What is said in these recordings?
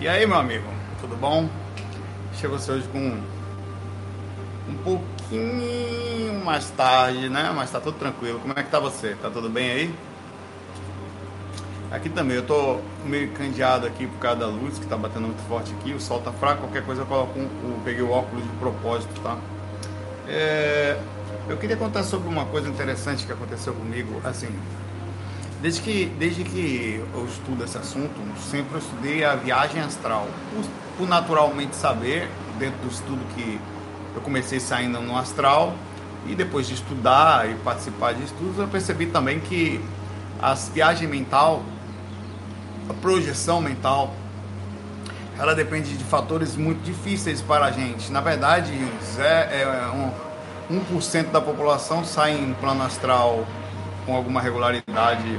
E aí, meu amigo, tudo bom? Chego você hoje com um pouquinho mais tarde, né? Mas tá tudo tranquilo. Como é que tá você? Tá tudo bem aí? Aqui também, eu tô meio candeado aqui por causa da luz que tá batendo muito forte aqui. O sol tá fraco, qualquer coisa eu coloco um, um peguei o óculos de propósito, tá? É, eu queria contar sobre uma coisa interessante que aconteceu comigo, assim, Desde que, desde que eu estudo esse assunto, sempre eu estudei a viagem astral. Por, por, naturalmente saber, dentro do estudo que eu comecei saindo no astral, e depois de estudar e participar de estudos, eu percebi também que as viagem mental, a projeção mental, ela depende de fatores muito difíceis para a gente. Na verdade, é, é um, 1% da população sai em plano astral com alguma regularidade,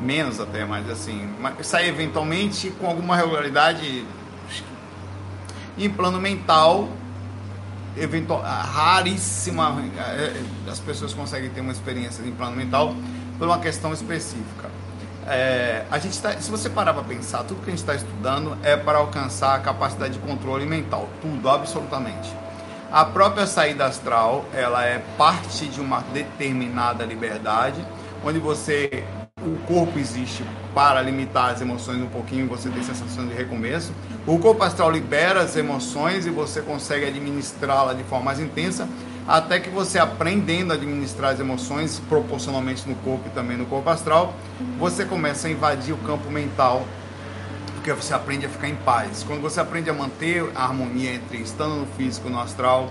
menos até, mas assim, sai eventualmente com alguma regularidade em plano mental, eventual, raríssima, é, é, as pessoas conseguem ter uma experiência em plano mental por uma questão específica. É, a gente tá, se você parar para pensar, tudo que a gente está estudando é para alcançar a capacidade de controle mental, tudo, absolutamente. A própria saída astral, ela é parte de uma determinada liberdade onde você o corpo existe para limitar as emoções um pouquinho, você tem sensação de recomeço. O corpo astral libera as emoções e você consegue administrá-la de forma mais intensa, até que você aprendendo a administrar as emoções proporcionalmente no corpo e também no corpo astral, você começa a invadir o campo mental, porque você aprende a ficar em paz. Quando você aprende a manter a harmonia entre estando no físico e no astral,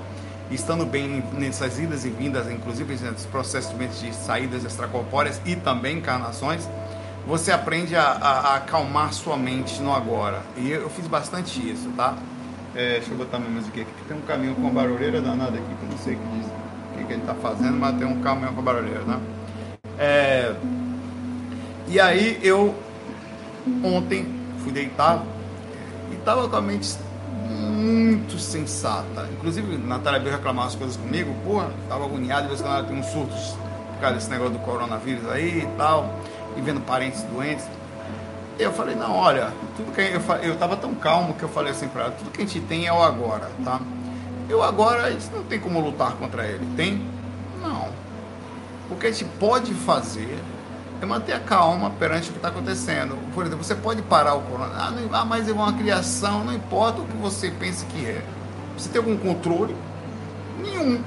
estando bem nessas idas e vindas, inclusive nesses processos de saídas extracorpóreas e também encarnações, você aprende a, a, a, acalmar sua mente no agora. E eu fiz bastante isso, tá? É, deixa eu botar minha música aqui. Tem um caminhão com barulheira danada aqui, que eu não sei o que, diz, o que, que ele está fazendo, mas tem um caminhão com barulheira, né? É, e aí eu ontem fui deitar e estava com a mente muito sensata. Inclusive, Natália veio reclamar as coisas comigo, porra, tava agoniado, de vez em tem uns surtos por causa desse negócio do coronavírus aí e tal, e vendo parentes doentes. Eu falei, não, olha, tudo que eu, eu tava tão calmo que eu falei assim pra ela, tudo que a gente tem é o agora, tá? Eu agora, gente não tem como lutar contra ele, tem? Não. O que a gente pode fazer é manter a calma perante o que está acontecendo. Por exemplo, você pode parar o corona. Ah, ah, mas é uma criação, não importa o que você pense que é. Você tem algum controle? Nenhum.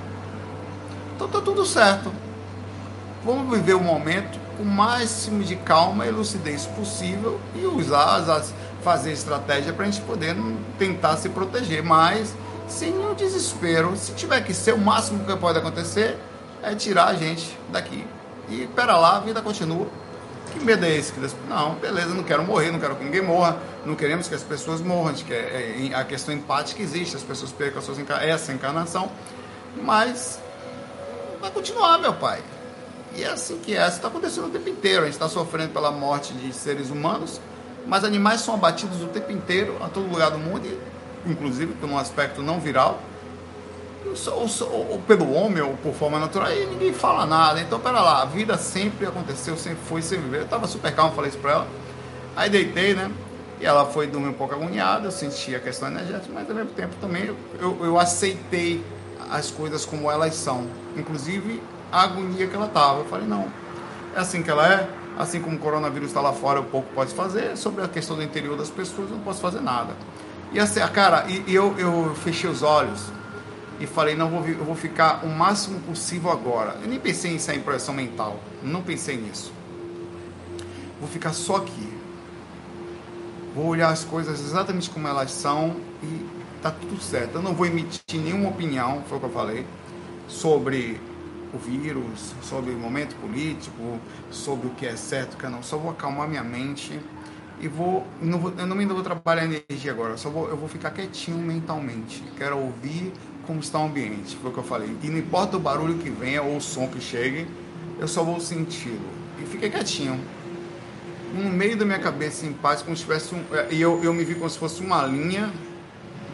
Então está tudo certo. Vamos viver o momento com o máximo de calma e lucidez possível e usar, as, fazer estratégia para a gente poder tentar se proteger, mas sem nenhum desespero. Se tiver que ser, o máximo que pode acontecer é tirar a gente daqui. E pera lá, a vida continua. Que medo é esse? Não, beleza, não quero morrer, não quero que ninguém morra, não queremos que as pessoas morram, a, quer, é, a questão empática existe, as pessoas percam suas enca essa encarnação, mas vai continuar, meu pai. E é assim que é, isso está acontecendo o tempo inteiro, a gente está sofrendo pela morte de seres humanos, mas animais são abatidos o tempo inteiro, a todo lugar do mundo, inclusive por um aspecto não viral, ou, ou, pelo homem ou por forma natural, aí ninguém fala nada. Então, pera lá, a vida sempre aconteceu, sempre foi, sempre veio. Eu tava super calmo, falei isso pra ela. Aí deitei, né? E ela foi dormir um pouco agoniada, eu senti a questão energética, mas ao mesmo tempo também eu, eu, eu aceitei as coisas como elas são. Inclusive a agonia que ela tava. Eu falei, não, é assim que ela é, assim como o coronavírus está lá fora, eu pouco pode fazer. Sobre a questão do interior das pessoas, eu não posso fazer nada. E assim, cara, e, e eu, eu fechei os olhos e falei, não, vou, eu vou ficar o máximo possível agora. Eu nem pensei em sair em projeção mental, não pensei nisso. Vou ficar só aqui. Vou olhar as coisas exatamente como elas são e tá tudo certo. Eu não vou emitir nenhuma opinião, foi o que eu falei, sobre o vírus, sobre o momento político, sobre o que é certo, que é não. Só vou acalmar minha mente e vou, não vou eu não ainda vou trabalhar energia agora, só vou, eu vou ficar quietinho mentalmente. Quero ouvir como está o ambiente, foi o que eu falei. E não importa o barulho que venha ou o som que chegue, eu só vou senti-lo. E fiquei quietinho. No meio da minha cabeça, em paz, como se tivesse um. É, e eu, eu me vi como se fosse uma linha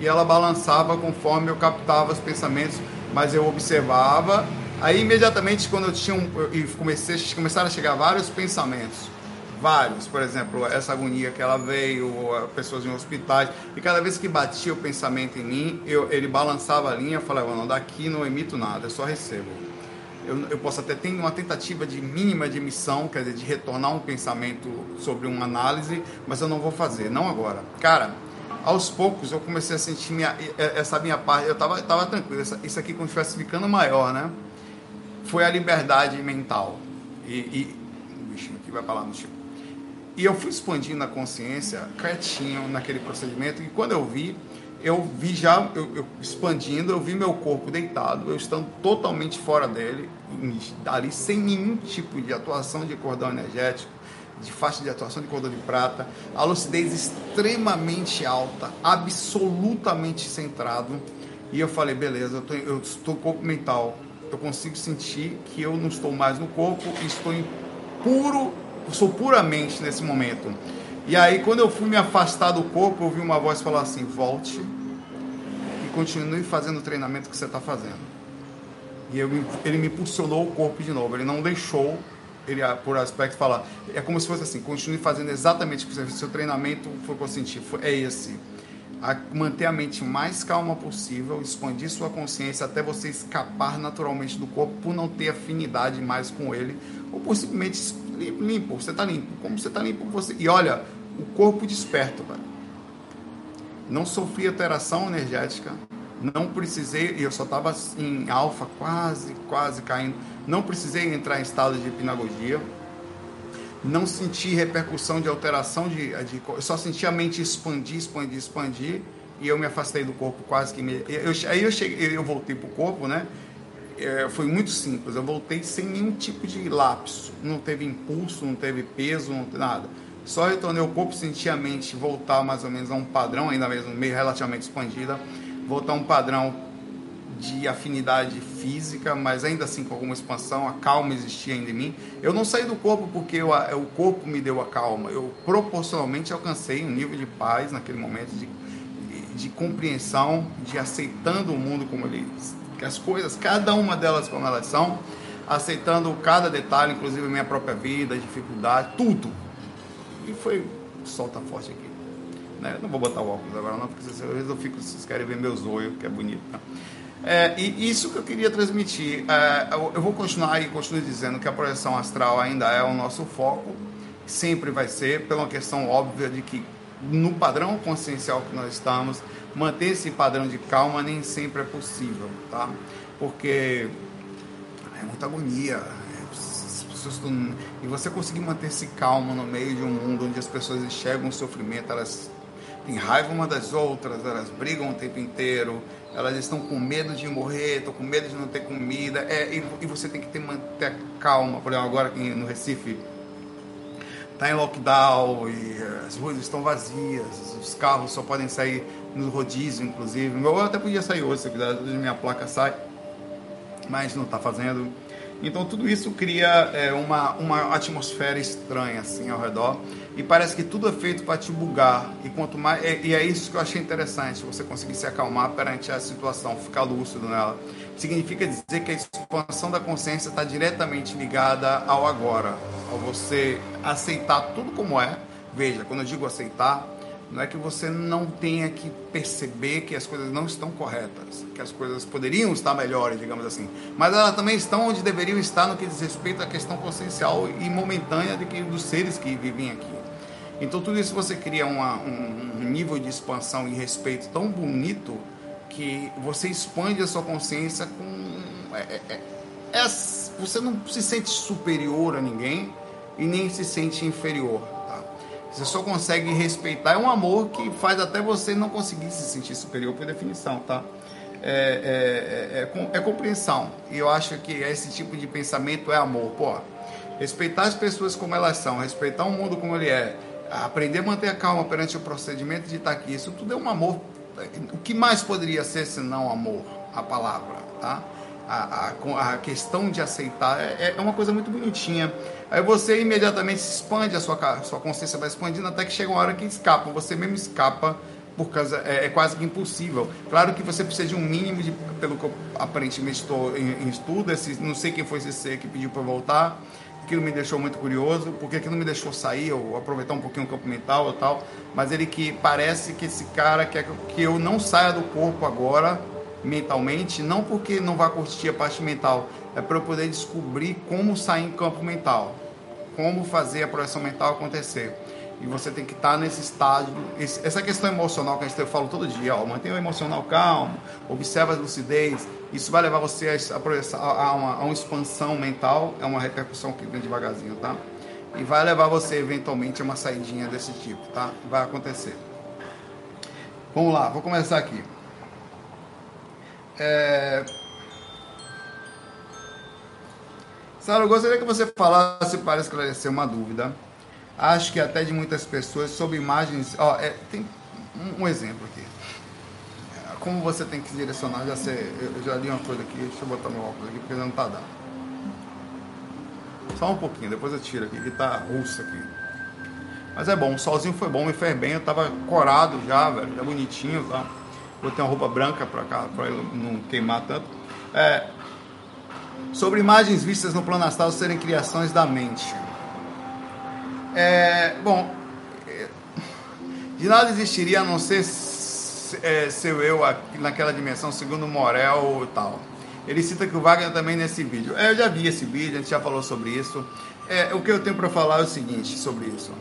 e ela balançava conforme eu captava os pensamentos, mas eu observava. Aí, imediatamente, quando eu tinha um. E comecei, começaram a chegar vários pensamentos. Vários, por exemplo, essa agonia que ela veio, pessoas em hospitais, e cada vez que batia o pensamento em mim, eu, ele balançava a linha e falava: não, daqui não emito nada, eu só recebo. Eu, eu, posso até ter uma tentativa de mínima de emissão, quer dizer, de retornar um pensamento sobre uma análise, mas eu não vou fazer, não agora. Cara, aos poucos eu comecei a sentir minha, essa minha parte, eu tava, tava tranquilo, isso aqui quando estivesse ficando maior, né? Foi a liberdade mental. E, e o bichinho aqui vai falar no chão. E eu fui expandindo a consciência quietinho naquele procedimento, e quando eu vi, eu vi já, eu, eu, expandindo, eu vi meu corpo deitado, eu estando totalmente fora dele, ali sem nenhum tipo de atuação de cordão energético, de faixa de atuação de cordão de prata, a lucidez extremamente alta, absolutamente centrado, e eu falei, beleza, eu, tô, eu estou corpo mental, eu consigo sentir que eu não estou mais no corpo, estou em puro sou puramente nesse momento. E aí, quando eu fui me afastar do corpo, eu ouvi uma voz falar assim: volte e continue fazendo o treinamento que você está fazendo. E eu, ele me impulsionou o corpo de novo, ele não deixou, ele, por aspecto, falar. É como se fosse assim: continue fazendo exatamente o que você Seu treinamento foi o que eu senti, é esse. A manter a mente mais calma possível, expandir sua consciência até você escapar naturalmente do corpo por não ter afinidade mais com ele, ou possivelmente limpo, você está limpo. Como você está limpo, você. E olha, o corpo desperto, velho. Não sofri alteração energética. Não precisei, e eu só estava em alfa, quase, quase caindo. Não precisei entrar em estado de hipnagogia. Não senti repercussão de alteração de, de. Eu só senti a mente expandir, expandir, expandir. E eu me afastei do corpo quase que. Me, eu, aí eu, cheguei, eu voltei para o corpo, né? é, foi muito simples. Eu voltei sem nenhum tipo de lapso. Não teve impulso, não teve peso, não teve nada. Só retornei o corpo, senti a mente voltar mais ou menos a um padrão, ainda mesmo meio relativamente expandida, voltar a um padrão de afinidade física, mas ainda assim com alguma expansão, a calma existia ainda em mim. Eu não saí do corpo porque eu, o corpo me deu a calma. Eu proporcionalmente alcancei um nível de paz naquele momento, de, de, compreensão, de aceitando o mundo como ele que as coisas, cada uma delas como elas são, aceitando cada detalhe, inclusive a minha própria vida, dificuldade, tudo. E foi solta forte aqui. Né? Não vou botar o óculos agora não, porque vezes eu fico, vocês querem ver meus olhos, que é bonito. Né? É, e isso que eu queria transmitir, é, eu vou continuar e continuo dizendo que a projeção astral ainda é o nosso foco, sempre vai ser, pela questão óbvia de que no padrão consciencial que nós estamos, manter esse padrão de calma nem sempre é possível, tá? Porque é muita agonia. Estão... E você conseguir manter-se calmo no meio de um mundo onde as pessoas enxergam o sofrimento, elas têm raiva uma das outras, elas brigam o tempo inteiro, elas estão com medo de morrer, estão com medo de não ter comida, é, e, você tem que ter, manter calma. Por exemplo, agora aqui no Recife, está em lockdown e as ruas estão vazias, os carros só podem sair no rodízio, inclusive. Eu até podia sair hoje, se quiser, minha placa sai, mas não está fazendo. Então tudo isso cria é, uma, uma atmosfera estranha assim ao redor e parece que tudo é feito para te bugar e quanto mais e é isso que eu achei interessante você conseguir se acalmar perante a situação, ficar lúcido nela. Significa dizer que a expansão da consciência está diretamente ligada ao agora, ao você aceitar tudo como é. Veja, quando eu digo aceitar, não é que você não tenha que perceber que as coisas não estão corretas, que as coisas poderiam estar melhores, digamos assim, mas elas também estão onde deveriam estar no que diz respeito à questão consciencial e momentânea de que, dos seres que vivem aqui. Então tudo isso você cria uma, um, um nível de expansão e respeito tão bonito que você expande a sua consciência com é, é, é, é você não se sente superior a ninguém e nem se sente inferior você só consegue respeitar. É um amor que faz até você não conseguir se sentir superior por definição, tá? É, é, é, é, compreensão. E eu acho que esse tipo de pensamento é amor. Pô, respeitar as pessoas como elas são, respeitar o mundo como ele é, aprender a manter a calma perante o procedimento de estar aqui, isso tudo é um amor. O que mais poderia ser senão amor? A palavra, tá? A, a, a questão de aceitar é, é uma coisa muito bonitinha. Aí você imediatamente se expande, a sua, sua consciência vai expandindo até que chega uma hora que escapa, você mesmo escapa, por causa, é, é quase que impossível. Claro que você precisa de um mínimo, de, pelo que eu aparentemente estou em, em estudo, esse, não sei quem foi esse ser que pediu para voltar, aquilo me deixou muito curioso, porque aquilo me deixou sair, ou aproveitar um pouquinho o campo mental ou tal, mas ele que parece que esse cara quer que eu não saia do corpo agora, mentalmente, não porque não vá curtir a parte mental, é para eu poder descobrir como sair em campo mental, como fazer a projeção mental acontecer. E você tem que estar tá nesse estágio, essa questão emocional que a gente eu falo todo dia, ó, mantenha o emocional calmo, observa a lucidez, isso vai levar você a, a, uma, a uma expansão mental, é uma repercussão que vem devagarzinho, tá? E vai levar você eventualmente a uma saidinha desse tipo, tá? Vai acontecer. Vamos lá, vou começar aqui. É... Sara, eu gostaria que você falasse para esclarecer uma dúvida. Acho que até de muitas pessoas sobre imagens. Ó, é, tem um, exemplo aqui. Como você tem que se direcionar, já sei, eu já li uma coisa aqui, deixa eu botar meu óculos aqui porque não tá dando. Só um pouquinho, depois eu tiro aqui, que tá russo aqui. Mas é bom, o solzinho foi bom, me fez bem, eu tava corado já, velho, tá bonitinho, tá? Botei uma roupa branca pra cá, pra não queimar tanto. É, sobre imagens vistas no plano astral serem criações da mente. É, bom, de nada existiria a não ser é, seu eu naquela dimensão, segundo Morel e tal. Ele cita que o Wagner também nesse vídeo. É, eu já vi esse vídeo, a gente já falou sobre isso. É, o que eu tenho para falar é o seguinte sobre isso.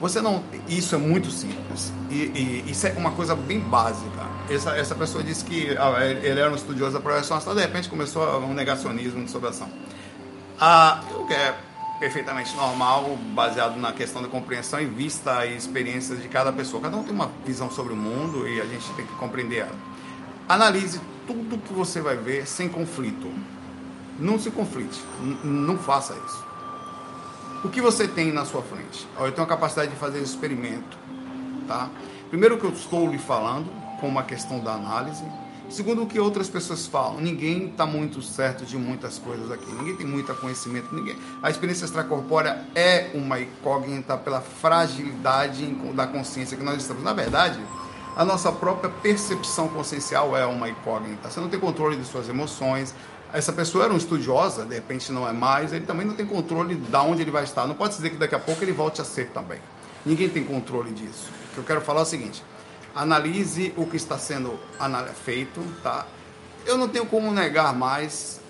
Você não. Isso é muito simples. E, e isso é uma coisa bem básica. Essa, essa pessoa disse que ah, ele era um estudioso da projeção astral, de repente começou um negacionismo sobre a ação. Ah, o que é perfeitamente normal, baseado na questão da compreensão e vista e experiências de cada pessoa. Cada um tem uma visão sobre o mundo e a gente tem que compreender ela. Analise tudo que você vai ver sem conflito. Não se conflite. não faça isso. O que você tem na sua frente? Eu tenho a capacidade de fazer experimento. Tá? Primeiro, que eu estou lhe falando, como a questão da análise. Segundo o que outras pessoas falam, ninguém está muito certo de muitas coisas aqui. Ninguém tem muito conhecimento. Ninguém. A experiência extracorpórea é uma incógnita pela fragilidade da consciência que nós estamos. Na verdade, a nossa própria percepção consciencial é uma incógnita. Você não tem controle de suas emoções, essa pessoa era uma estudiosa, de repente não é mais, ele também não tem controle de onde ele vai estar. Não pode dizer que daqui a pouco ele volte a ser também. Ninguém tem controle disso. O que eu quero falar é o seguinte: analise o que está sendo feito, tá? Eu não tenho como negar mais,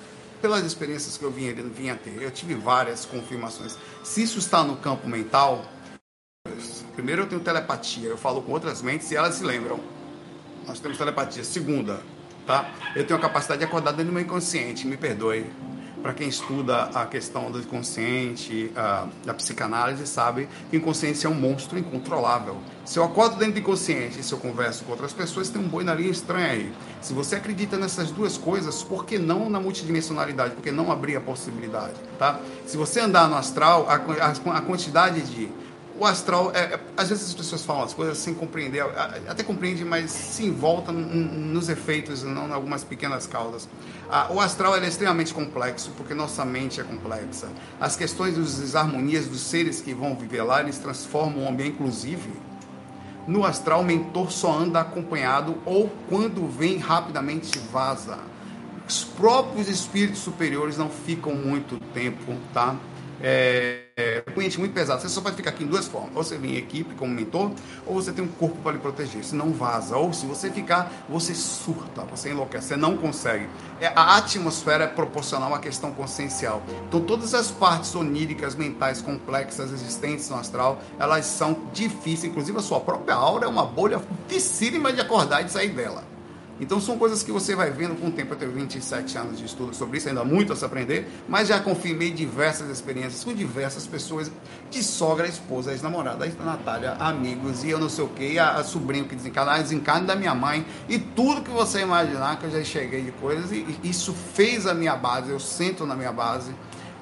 pelas experiências que eu vinha, vinha ter. Eu tive várias confirmações. Se isso está no campo mental, primeiro eu tenho telepatia, eu falo com outras mentes e elas se lembram. Nós temos telepatia. Segunda, tá? Eu tenho a capacidade de acordar dentro do meu inconsciente, me perdoe. Para quem estuda a questão do inconsciente, a, da psicanálise, sabe que o inconsciente é um monstro incontrolável. Se eu acordo dentro do inconsciente e se eu converso com outras pessoas, tem um boi na linha estranha aí. Se você acredita nessas duas coisas, por que não na multidimensionalidade? Por que não abrir a possibilidade? Tá? Se você andar no astral, a, a, a quantidade de o astral, é, é, às vezes as pessoas falam as coisas sem compreender, até compreende, mas se envolta nos efeitos, não em algumas pequenas causas. Ah, o astral é extremamente complexo, porque nossa mente é complexa. As questões das desarmonias dos seres que vão viver lá, eles transformam o ambiente, inclusive. No astral, o mentor só anda acompanhado ou quando vem rapidamente vaza. Os próprios espíritos superiores não ficam muito tempo, tá? É, é, cliente muito pesado. Você só pode ficar aqui em duas formas. Ou você vem em equipe como mentor, ou você tem um corpo para lhe proteger. Se não vaza. Ou se você ficar, você surta, você enlouquece, você não consegue. É, a atmosfera é proporcional à questão consciencial. Então todas as partes oníricas, mentais, complexas, existentes no astral, elas são difíceis. Inclusive a sua própria aura é uma bolha dificílima de acordar e de sair dela. Então são coisas que você vai vendo com o tempo. Eu tenho 27 anos de estudo sobre isso, ainda muito a se aprender, mas já confirmei diversas experiências com diversas pessoas, de sogra, esposa, ex-namorada, Natália, amigos e eu não sei o que, a, a sobrinho que desencarna, a desencarne da minha mãe e tudo que você imaginar que eu já cheguei de coisas e, e isso fez a minha base, eu sento na minha base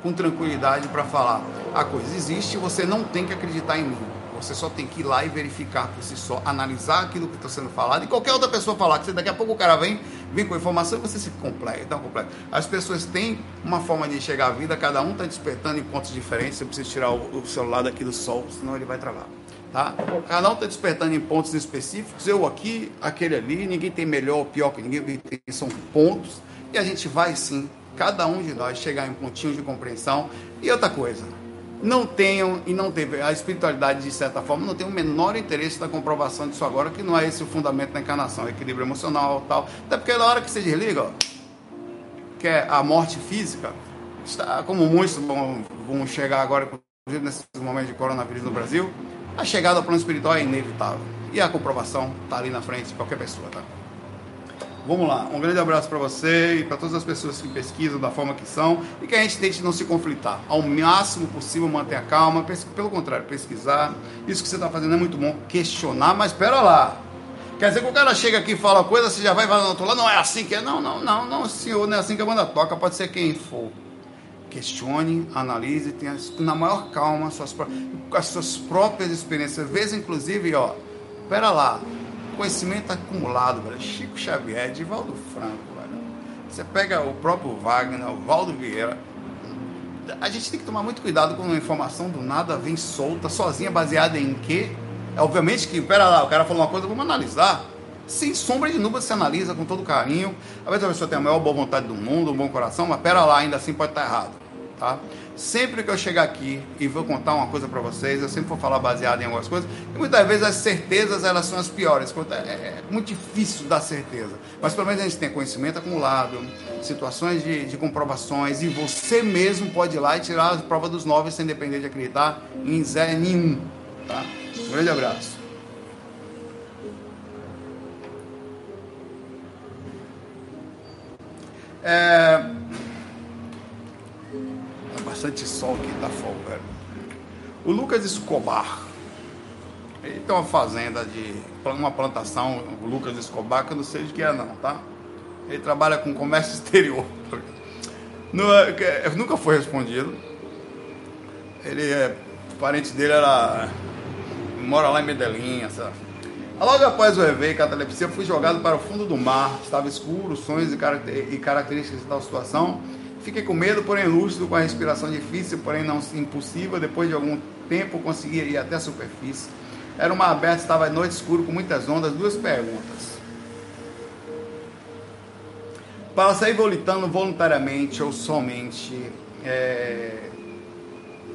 com tranquilidade para falar, a coisa existe, você não tem que acreditar em mim você só tem que ir lá e verificar por si só, analisar aquilo que está sendo falado e qualquer outra pessoa falar que daqui a pouco o cara vem, vem com informação e você se completa, então completa. As pessoas têm uma forma de enxergar a vida, cada um está despertando em pontos diferentes. Você precisa tirar o, o celular daqui do sol, senão ele vai travar. Tá? Cada um está despertando em pontos específicos, eu aqui, aquele ali, ninguém tem melhor ou pior que ninguém, são pontos, e a gente vai sim, cada um de nós, chegar em um pontinho de compreensão. E outra coisa, não tenham e não teve a espiritualidade de certa forma não tem o menor interesse na comprovação disso agora que não é esse o fundamento da encarnação equilíbrio emocional tal. Até porque na hora que você desliga ó, que é a morte física está como muitos vão, vão chegar agora nesses momentos de coronavírus no Brasil a chegada ao plano espiritual é inevitável. E a comprovação está ali na frente de qualquer pessoa tá Vamos lá, um grande abraço para você e para todas as pessoas que pesquisam da forma que são e que a gente tente não se conflitar. Ao máximo possível manter a calma, pelo contrário, pesquisar. Isso que você está fazendo é muito bom, questionar, mas espera lá. Quer dizer que o cara chega aqui e fala coisa, você já vai no outro lado, não é assim que é. Não, não, não, não, senhor, não é assim que a banda toca, pode ser quem for. Questione, analise, tenha na maior calma suas, as suas próprias experiências. Veja, inclusive, ó, espera lá, conhecimento acumulado, velho. Chico Xavier, Divaldo Franco, velho. Você pega o próprio Wagner, o Valdo Vieira. A gente tem que tomar muito cuidado quando uma informação do nada vem solta, sozinha, baseada em quê? É, obviamente que, pera lá, o cara falou uma coisa, vamos analisar. Sem sombra de nuvem, você analisa com todo carinho. Às vezes a pessoa tem a maior boa vontade do mundo, um bom coração, mas pera lá, ainda assim pode estar errado. Tá? Sempre que eu chegar aqui e vou contar uma coisa para vocês, eu sempre vou falar baseado em algumas coisas, e muitas vezes as certezas elas são as piores. É, é, é muito difícil dar certeza. Mas pelo menos a gente tem conhecimento acumulado, situações de, de comprovações, e você mesmo pode ir lá e tirar a prova dos nove sem depender de acreditar em Zé nenhum. Tá? Um grande abraço. É, bastante sol aqui, tá velho. O Lucas Escobar, ele tem uma fazenda de uma plantação, o Lucas Escobar, que eu não sei de que é não, tá? Ele trabalha com comércio exterior. É, nunca foi respondido. Ele é. Parente dele era. mora lá em Medellín, sabe? Logo após o EV, catalepsia, fui jogado para o fundo do mar. Estava escuro, sonhos e características da situação Fiquei com medo, porém lúcido, com a respiração difícil, porém não impossível. Depois de algum tempo, conseguia ir até a superfície. Era uma aberta, estava à noite escuro, com muitas ondas. Duas perguntas. Para sair volitando voluntariamente ou somente é,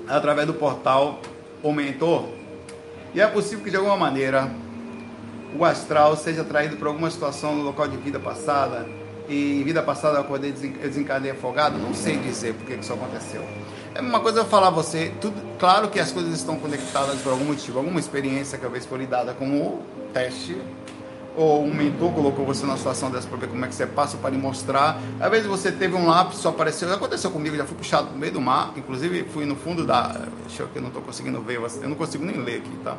através do portal O Mentor, e é possível que de alguma maneira o astral seja atraído por alguma situação no local de vida passada e vida passada eu acordei desencarnei afogado, não sei dizer porque que isso aconteceu. É uma coisa eu falar a você, tudo, claro que as coisas estão conectadas por algum motivo, alguma experiência que talvez foi dada como teste, ou um mentor colocou você numa situação dessa para ver como é que você passa para lhe mostrar. Às vezes você teve um lápis, só apareceu, aconteceu comigo, já fui puxado no meio do mar, inclusive fui no fundo da. Deixa eu que eu não estou conseguindo ver, eu não consigo nem ler aqui, tá?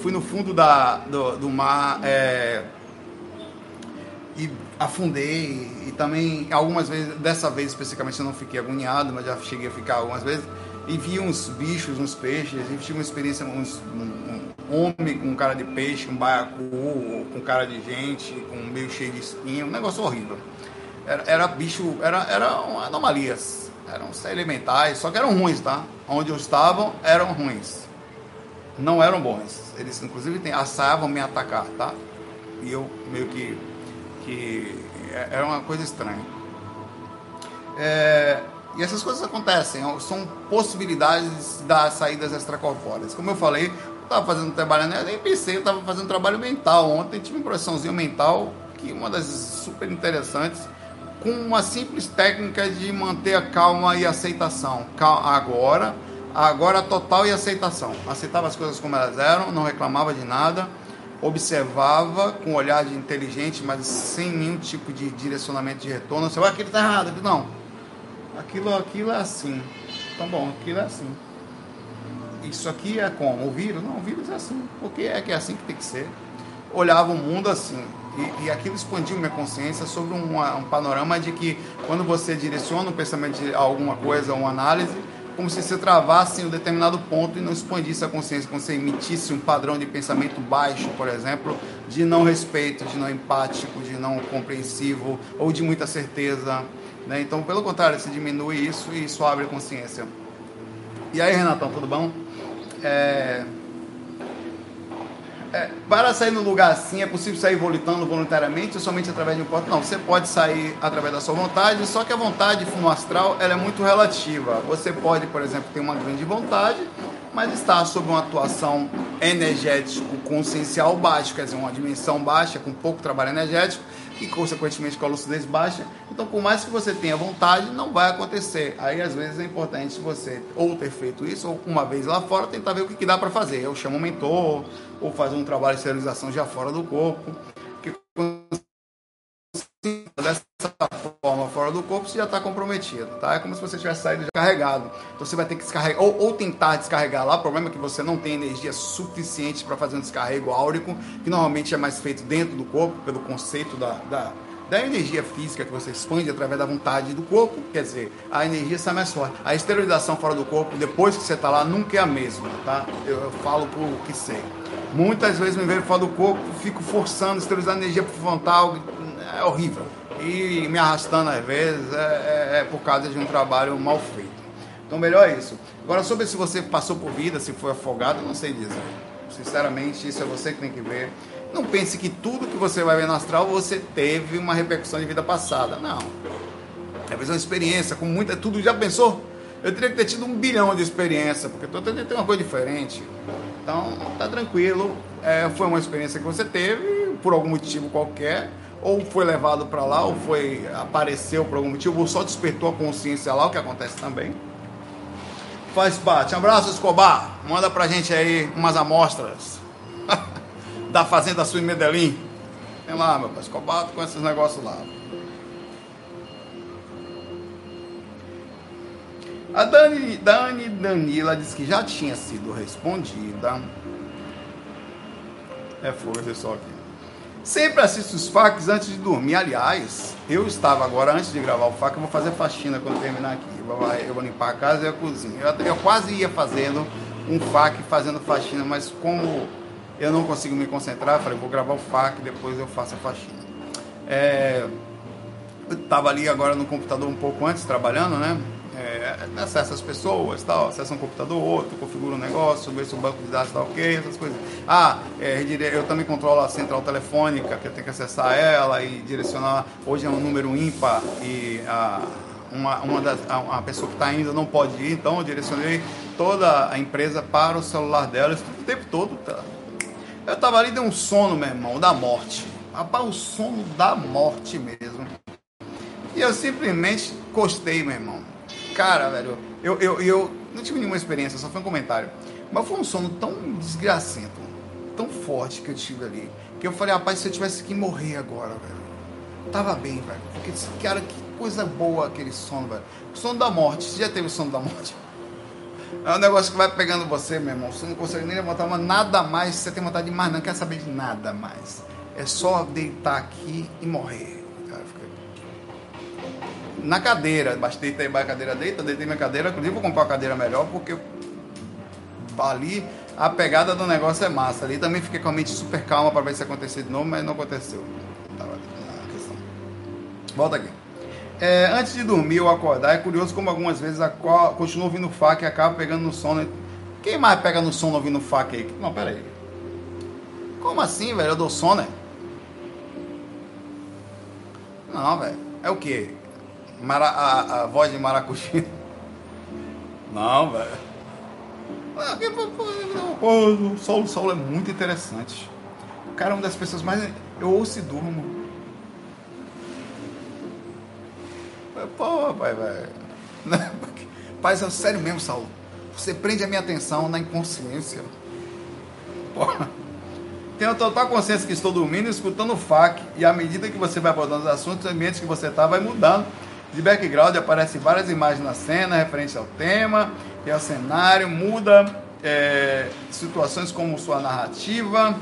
Fui no fundo da, do, do mar. É, e afundei e também algumas vezes, dessa vez especificamente eu não fiquei agoniado, mas já cheguei a ficar algumas vezes e vi uns bichos, uns peixes, e tive uma experiência, uns, um, um, homem com cara de peixe, um baiacu, com cara de gente, com meio cheio de espinha, um negócio horrível. Era, era bicho, era, eram anomalias, eram elementais, só que eram ruins, tá? Onde eu estava eram ruins, não eram bons. Eles inclusive tem, assaiavam me atacar, tá? E eu meio que que é, é uma coisa estranha. É, e essas coisas acontecem, são possibilidades das saídas extracorpóreas. Como eu falei, eu estava fazendo trabalho, né? nem pensei, eu estava fazendo trabalho mental. Ontem tive uma projeçãozinha mental, que uma das super interessantes, com uma simples técnica de manter a calma e aceitação. Agora, agora total e aceitação. Aceitava as coisas como elas eram, não reclamava de nada observava com um olhar de inteligente, mas sem nenhum tipo de direcionamento de retorno. Você vai, aquilo está errado. Não. Aquilo, aquilo é assim. Tá bom, aquilo é assim. Isso aqui é como? O vírus? Não, o vírus é assim. Porque é que é assim que tem que ser. Olhava o mundo assim. E, e aquilo expandiu minha consciência sobre um, um panorama de que quando você direciona o pensamento de alguma coisa, uma análise, como se você travasse em um determinado ponto e não expandisse a consciência, como se emitisse um padrão de pensamento baixo, por exemplo, de não respeito, de não empático, de não compreensivo ou de muita certeza. Né? Então, pelo contrário, se diminui isso e isso abre a consciência. E aí, Renatão, tudo bom? É... é, para sair no lugar assim, é possível sair volitando voluntariamente ou somente através de um porto? Não, você pode sair através da sua vontade, só que a vontade no astral ela é muito relativa. Você pode, por exemplo, ter uma grande vontade, mas está sob uma atuação energético consciencial baixa, quer dizer, uma dimensão baixa, com pouco trabalho energético, e consequentemente com a lucidez baixa. Então, por mais que você tenha vontade, não vai acontecer. Aí, às vezes, é importante você ou ter feito isso, ou uma vez lá fora, tentar ver o que, que dá para fazer. Eu chamo um mentor, ou fazer um trabalho de esterilização já fora do corpo. Que dessa fora do corpo, você já está comprometido, tá? É como se você tivesse saído carregado. Então você vai ter que descarregar, ou, ou tentar descarregar lá. O problema é que você não tem energia suficiente para fazer um descarrego áurico, que normalmente é mais feito dentro do corpo, pelo conceito da, da, da energia física que você expande através da vontade do corpo, quer dizer, a energia sai mais forte. A esterilização fora do corpo, depois que você está lá, nunca é a mesma, tá? Eu, eu falo por que sei. Muitas vezes me vejo fora do corpo, fico forçando, esterilizando energia para frontal, é horrível. E me arrastando às vezes é, é, é, por causa de um trabalho mal feito. Então, melhor isso. Agora, sobre se você passou por vida, se foi afogado, não sei dizer. Sinceramente, isso é você que tem que ver. Não pense que tudo que você vai ver no astral você teve uma repercussão de vida passada. Não. É uma experiência, com muita. Tudo já pensou? Eu teria que ter tido um bilhão de experiência, porque todo dia tem uma coisa diferente. Então, tá tranquilo. É, foi uma experiência que você teve, por algum motivo qualquer, ou foi levado para lá, ou foi apareceu por algum motivo, ou só despertou a consciência lá, o que acontece também. Faz parte. Um abraço, Escobar. Manda pra gente aí umas amostras da Fazenda Sul em Medellín. Tem lá, meu pai. Escobar com esses negócios lá. A Dani, Dani Danila disse que já tinha sido respondida. É força só aqui. Sempre assisto os facs antes de dormir. Aliás, eu estava agora, antes de gravar o fac, eu vou fazer faxina quando terminar aqui. Eu vou limpar a casa e a cozinha. Eu, eu quase ia fazendo um fac, fazendo faxina, mas como eu não consigo me concentrar, falei, vou gravar o fac, depois eu faço a faxina. É, eu estava ali agora no computador um pouco antes, trabalhando, né? É, acessa as pessoas, tal, acessa um computador, outro, configura um negócio, vê se o banco de dados está ok, essas coisas. Ah, é, eu também controlo a central telefônica, que eu tenho que acessar ela e direcionar. Hoje é um número ímpar e a, uma, uma das, a, a pessoa que está indo não pode ir, então eu direcionei toda a empresa para o celular dela o tempo todo. Tá? Eu estava ali, deu um sono, meu irmão, da morte. Rapaz, o sono da morte mesmo. E eu simplesmente costei, meu irmão Cara, velho, eu, eu, eu não tive nenhuma experiência, só foi um comentário. Mas foi um sono tão desgracento, tão forte que eu tive ali, que eu falei, rapaz, se eu tivesse que morrer agora, velho. Tava bem, velho. Porque, cara, que coisa boa aquele sono, velho. Sono da morte. Você já teve o sono da morte? É um negócio que vai pegando você, meu irmão. Você não consegue nem levantar mas nada mais. Você tem vontade de mais, não quer saber de nada mais. É só deitar aqui e morrer na cadeira. Deitei a cadeira, deita, deitei minha cadeira. Inclusive, vou comprar uma cadeira melhor porque ali a pegada do negócio é massa. Ali também fiquei com a mente super calma para ver se acontecia de novo, mas não aconteceu. Volta aqui. É, antes de dormir ou acordar, é curioso como algumas vezes a, continuo ouvindo faca e acaba pegando no sono. Quem mais pega no sono ouvindo faca aí? Não, pera aí. Como assim, velho? Eu dou sono, é? Não, velho. É o que? Mara, a, a voz de maracujá. Não, velho. Ah, o Saulo, o Saulo é muito interessante. O cara é uma das pessoas mais. Eu ouço e durmo. Pô, pai, velho. Pai, é sério mesmo, Saulo. Você prende a minha atenção na inconsciência. Porra. Tenho total consciência que estou dormindo, escutando o FAQ, e à medida que você vai abordando os assuntos, o ambiente que você está vai mudando. De background aparecem várias imagens na cena referentes ao tema e ao cenário, muda é, situações como sua narrativa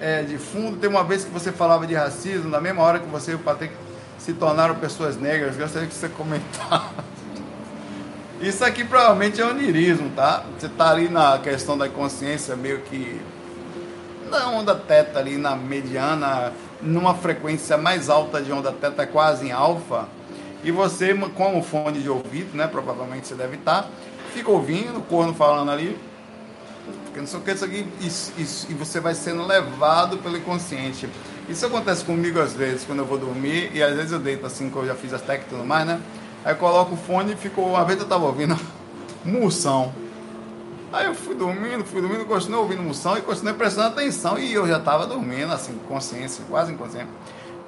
é, de fundo. Tem uma vez que você falava de racismo, na mesma hora que você e o Patrick se tornaram pessoas negras, gostaria que você comentasse. Isso aqui provavelmente é onirismo, tá? Você tá ali na questão da consciência meio que na onda teta ali na mediana, numa frequência mais alta de onda teta, quase em alfa e você, com o fone de ouvido, né? Provavelmente você deve estar, fica ouvindo o corno falando ali. porque não sei o que, isso aqui, isso, isso, e você vai sendo levado pelo inconsciente. Isso acontece comigo às vezes, quando eu vou dormir, e às vezes eu deito assim, quando eu já fiz as técnicas e tudo mais, né? Aí eu coloco o fone e ficou. Uma vez eu tava ouvindo Moção. Aí eu fui dormindo, fui dormindo, continuei ouvindo Moção e continuei prestando atenção. E eu já tava dormindo, assim, consciência, quase inconsciente.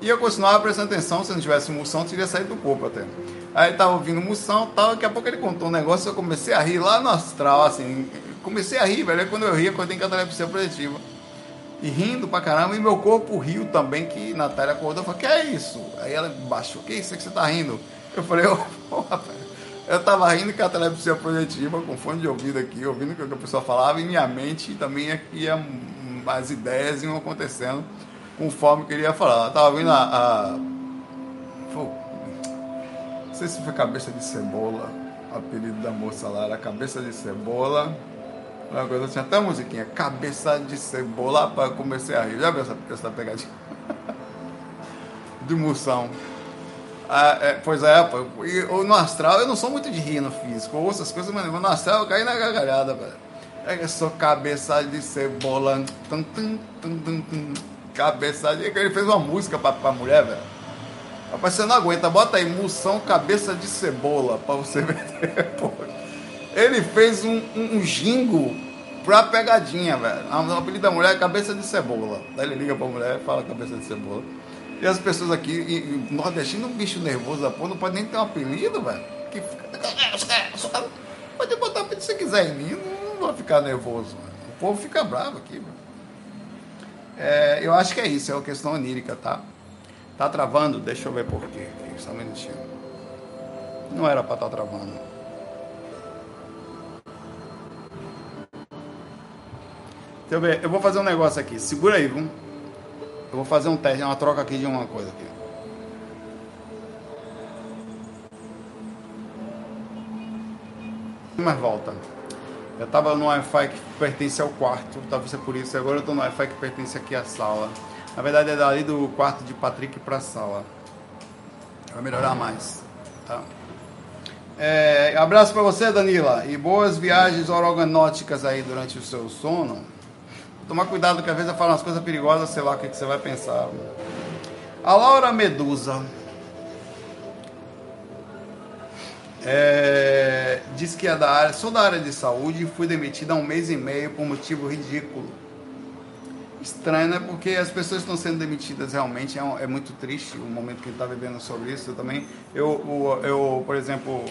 E eu continuava prestando atenção, se não tivesse Moção, teria saído do corpo até. Aí tava ouvindo Moção tal, daqui a pouco ele contou um negócio, eu comecei a rir lá no astral, assim. Comecei a rir, velho. Aí quando eu ria, eu tenho catalepsia projetiva e rindo pra caramba, e meu corpo riu também, que Natália acordou e falou, que é isso? Aí ela baixou, que é isso que você tá rindo? Eu falei, ô, oh, eu tava rindo com a telepatia projetiva, com fone de ouvido aqui, ouvindo o que a pessoa falava, e minha mente também ia, as ideias iam acontecendo conforme que ele ia falar. Eu tava ouvindo a... a não sei se foi cabeça de cebola, o apelido da moça lá era cabeça de cebola, uma coisa assim, até a musiquinha, cabeça de cebola, para comecei a rir. Já viu essa, essa pegadinha? de moção. Ah, é, pois é, pô, e, no astral eu não sou muito de rir no físico, ouço as coisas, mas no astral eu caí na gargalhada, velho. É que eu sou cabeça de cebola. Tum, tum, tum, cabeça de. Ele fez uma música pra, pra mulher, velho. Rapaz, você não aguenta, bota aí, moção cabeça de cebola, pra você ver. Ele fez um, um, um jingo pra pegadinha, velho. O apelido da mulher é cabeça de cebola. Daí ele liga pra mulher fala cabeça de cebola. E as pessoas aqui, e, e, nordestino, um bicho nervoso da porra, não pode nem ter um apelido, velho. Que fica. Pode botar o apelido se você quiser em mim, não, não vai ficar nervoso. Mano. O povo fica bravo aqui, velho. É, eu acho que é isso, é uma questão onírica, tá? Tá travando? Deixa eu ver por quê. Só um minutinho. Não era pra estar tá travando. Deixa eu ver, eu vou fazer um negócio aqui. Segura aí, viu? Eu vou fazer um teste, uma troca aqui de uma coisa aqui. Mas volta. Eu estava no Wi-Fi que pertence ao quarto, talvez seja por isso. Agora eu estou no Wi-Fi que pertence aqui à sala. Na verdade é dali do quarto de Patrick para sala. Vai melhorar mais. Tá? É, abraço para você, Danila. E boas viagens organóticas aí durante o seu sono. Tomar cuidado que às vezes eu falo umas coisas perigosas, sei lá o que, que você vai pensar. A Laura Medusa é, diz que é da área, sou da área de saúde e fui demitida há um mês e meio por motivo ridículo. Estranho, né? Porque as pessoas estão sendo demitidas realmente, é, um, é muito triste o momento que ele está vivendo sobre isso eu também. Eu, eu, eu por exemplo,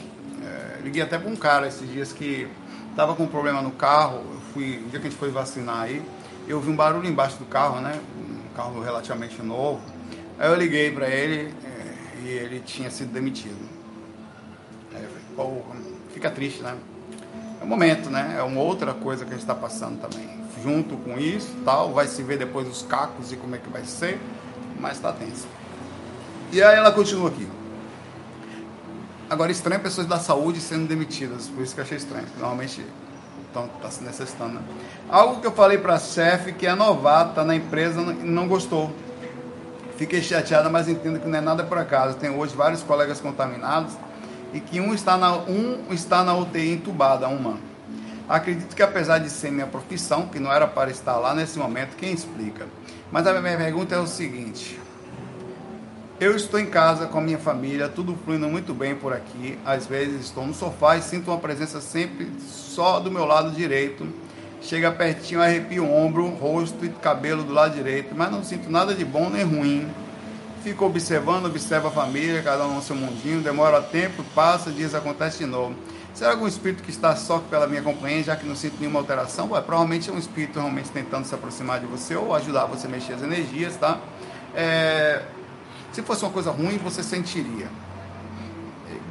é, liguei até para um cara esses dias que estava com um problema no carro, eu fui, o dia que a gente foi vacinar aí, eu vi um barulho embaixo do carro, né? Um carro relativamente novo. Aí eu liguei para ele é, e ele tinha sido demitido. Porra, fica triste, né? É um momento, né? É uma outra coisa que a gente está passando também. Junto com isso, tal, vai se ver depois os cacos e como é que vai ser, mas tá tenso. E aí ela continua aqui. Agora, estranho pessoas da saúde sendo demitidas, por isso que eu achei estranho. Normalmente então está se necessitando. Né? Algo que eu falei para a chefe que é novata na empresa e não gostou. Fiquei chateada, mas entendo que não é nada por acaso. Tenho hoje vários colegas contaminados e que um está na, um está na UTI entubada, uma. Acredito que apesar de ser minha profissão, que não era para estar lá nesse momento, quem explica? Mas a minha pergunta é o seguinte: eu estou em casa com a minha família, tudo fluindo muito bem por aqui. Às vezes estou no sofá e sinto uma presença sempre só do meu lado direito. Chega pertinho, arrepio o ombro, rosto e cabelo do lado direito, mas não sinto nada de bom nem ruim. Fico observando, observo a família, cada um no seu mundinho, demora tempo, passa, dias acontece de novo. Será algum espírito que está só pela minha companhia, já que não sinto nenhuma alteração? Ué, provavelmente é um espírito realmente tentando se aproximar de você ou ajudar você a mexer as energias, tá? É, se fosse uma coisa ruim, você sentiria.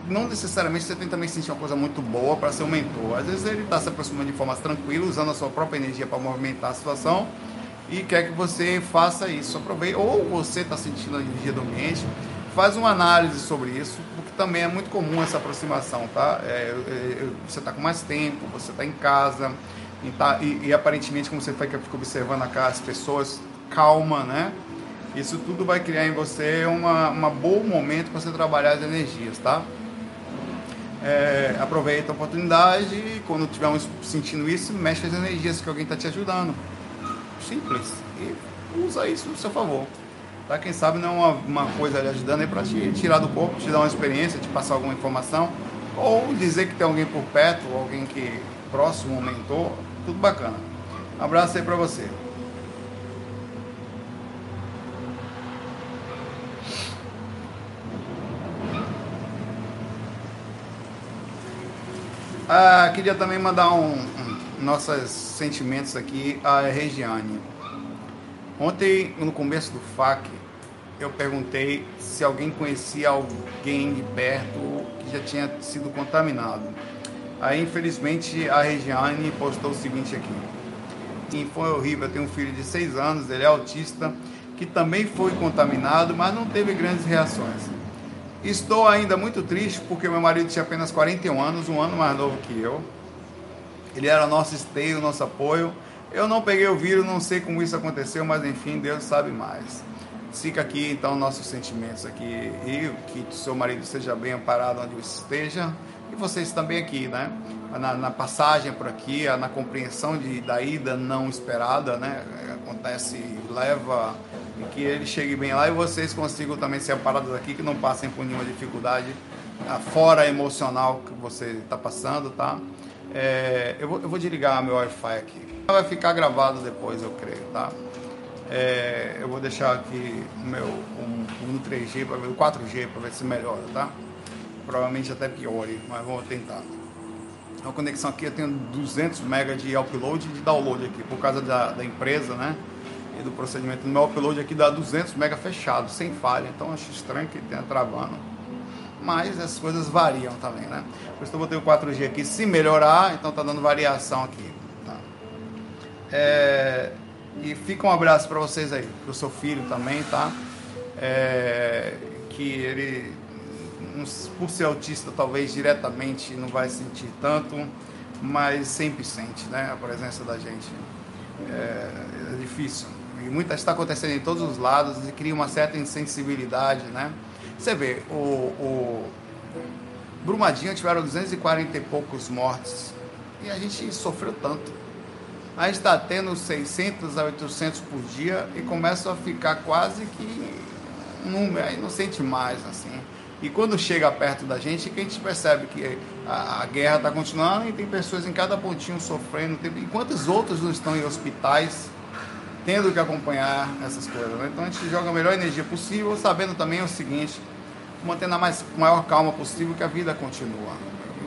Não necessariamente você tem também sentir uma coisa muito boa para ser um mentor. Às vezes ele está se aproximando de forma tranquila, usando a sua própria energia para movimentar a situação e quer que você faça isso. Aproveite, ou você está sentindo a energia do ambiente, faz uma análise sobre isso, porque também é muito comum essa aproximação, tá? É, é, você está com mais tempo, você está em casa e, tá, e, e, aparentemente, como você fica observando a casa, as pessoas, calma, né? Isso tudo vai criar em você uma, uma bom momento para você trabalhar as energias, tá? é, aproveita a oportunidade e quando estiver sentindo isso, mexe as energias que alguém está te ajudando. Simples. E usa isso no seu favor. Tá? Quem sabe não é uma, uma coisa ali ajudando aí para te tirar do corpo, te dar uma experiência, te passar alguma informação, ou dizer que tem alguém por perto, alguém que próximo, um mentor, tudo bacana. Um abraço aí para você. Ah, queria também mandar um, nossos sentimentos aqui à Regiane. Ontem, no começo do FAC, eu perguntei se alguém conhecia alguém de perto que já tinha sido contaminado. Aí, infelizmente, a Regiane postou o seguinte aqui. E foi horrível, eu tenho um filho de 6 anos, ele é autista, que também foi contaminado, mas não teve grandes reações. Estou ainda muito triste porque meu marido tinha apenas 41 anos, um ano mais novo que eu. Ele era nosso esteio, nosso apoio eu não peguei o vírus, não sei como isso aconteceu, mas enfim, Deus sabe mais. Fica aqui então nossos sentimentos aqui e que seu marido seja bem amparado onde esteja e vocês também aqui, né? Na, na passagem por aqui, na compreensão de, da ida não esperada, né? Acontece, leva e que ele chegue bem lá e vocês consigam também ser amparados aqui, que não passem por nenhuma dificuldade fora emocional que você está passando, tá? É, eu, vou, eu vou desligar meu Wi-Fi aqui. Vai ficar gravado depois, eu creio, tá? É, eu vou deixar aqui o meu um, um 3G para ver o 4G para ver se melhora, tá? Provavelmente até piore, mas vamos tentar. A conexão aqui eu tenho 200 MB de upload e de download aqui, por causa da, da empresa, né? E do procedimento. No meu upload aqui dá 200 MB fechado, sem falha, então acho estranho que tenha travando. Mas as coisas variam também, né? Por isso eu botei o 4G aqui, se melhorar, então tá dando variação aqui. É, e fica um abraço para vocês aí, para o seu filho também, tá? É, que ele, por ser autista, talvez diretamente não vai sentir tanto, mas sempre sente, né? A presença da gente. É, é difícil. E muita está acontecendo em todos os lados e cria uma certa insensibilidade, né? Você vê, o, o Brumadinho tiveram 240 e poucos mortes. E a gente sofreu tanto. A gente está tendo 600 a 800 por dia e começa a ficar quase que número, aí não sente mais assim. E quando chega perto da gente, que a gente percebe que a, a guerra está continuando e tem pessoas em cada pontinho sofrendo, tem, enquanto os outros não estão em hospitais tendo que acompanhar essas coisas. Né? Então a gente joga a melhor energia possível, sabendo também o seguinte, mantendo a mais, maior calma possível que a vida continua.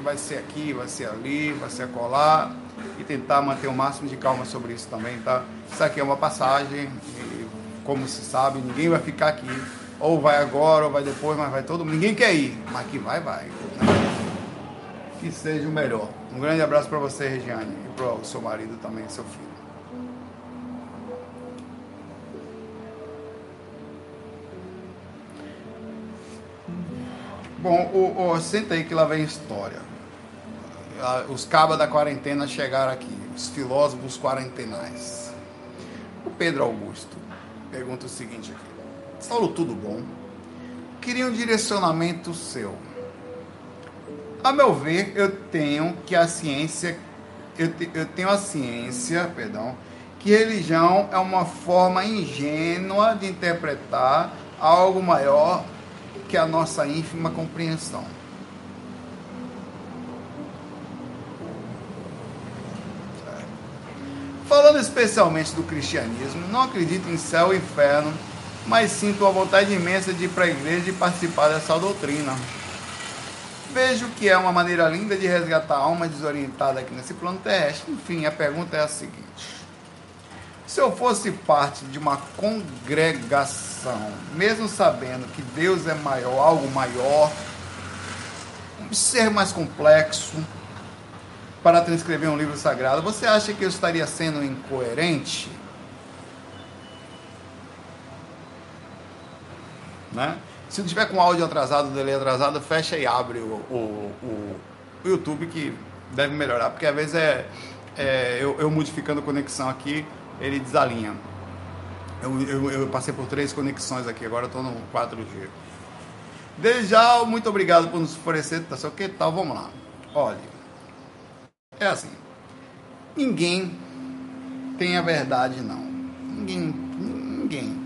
Vai ser aqui, vai ser ali, vai ser acolá e tentar manter o máximo de calma sobre isso também, tá? Isso aqui é uma passagem e, como se sabe, ninguém vai ficar aqui. Ou vai agora, ou vai depois, mas vai todo mundo. Ninguém quer ir, mas que vai, vai. Que seja o melhor. Um grande abraço para você, Regiane, e para o seu marido também, seu filho. Bom, o, o, senta aí que lá vem história os cabas da quarentena chegaram aqui, os filósofos quarentenais. O Pedro Augusto pergunta o seguinte aqui: Saulo, tudo bom? Queria um direcionamento seu. A meu ver, eu tenho que a ciência, eu, te, eu tenho a ciência, perdão, que religião é uma forma ingênua de interpretar algo maior que a nossa ínfima compreensão. Falando especialmente do cristianismo, não acredito em céu e inferno, mas sinto uma vontade imensa de ir para a igreja e participar dessa doutrina. Vejo que é uma maneira linda de resgatar a alma desorientada aqui nesse plano terrestre. Enfim, a pergunta é a seguinte: se eu fosse parte de uma congregação, mesmo sabendo que Deus é maior, algo maior, um ser mais complexo, para transcrever um livro sagrado, você acha que eu estaria sendo incoerente? Né? Se tiver com áudio atrasado, delay atrasado, fecha e abre o, o, o, o YouTube que deve melhorar, porque às vezes é, é eu, eu, modificando a conexão aqui, ele desalinha. Eu, eu, eu, passei por três conexões aqui, agora estou no 4G. Desde já, muito obrigado por nos oferecer, tá só que tal? Vamos lá. Olha, é assim, ninguém tem a verdade, não. Ninguém, ninguém.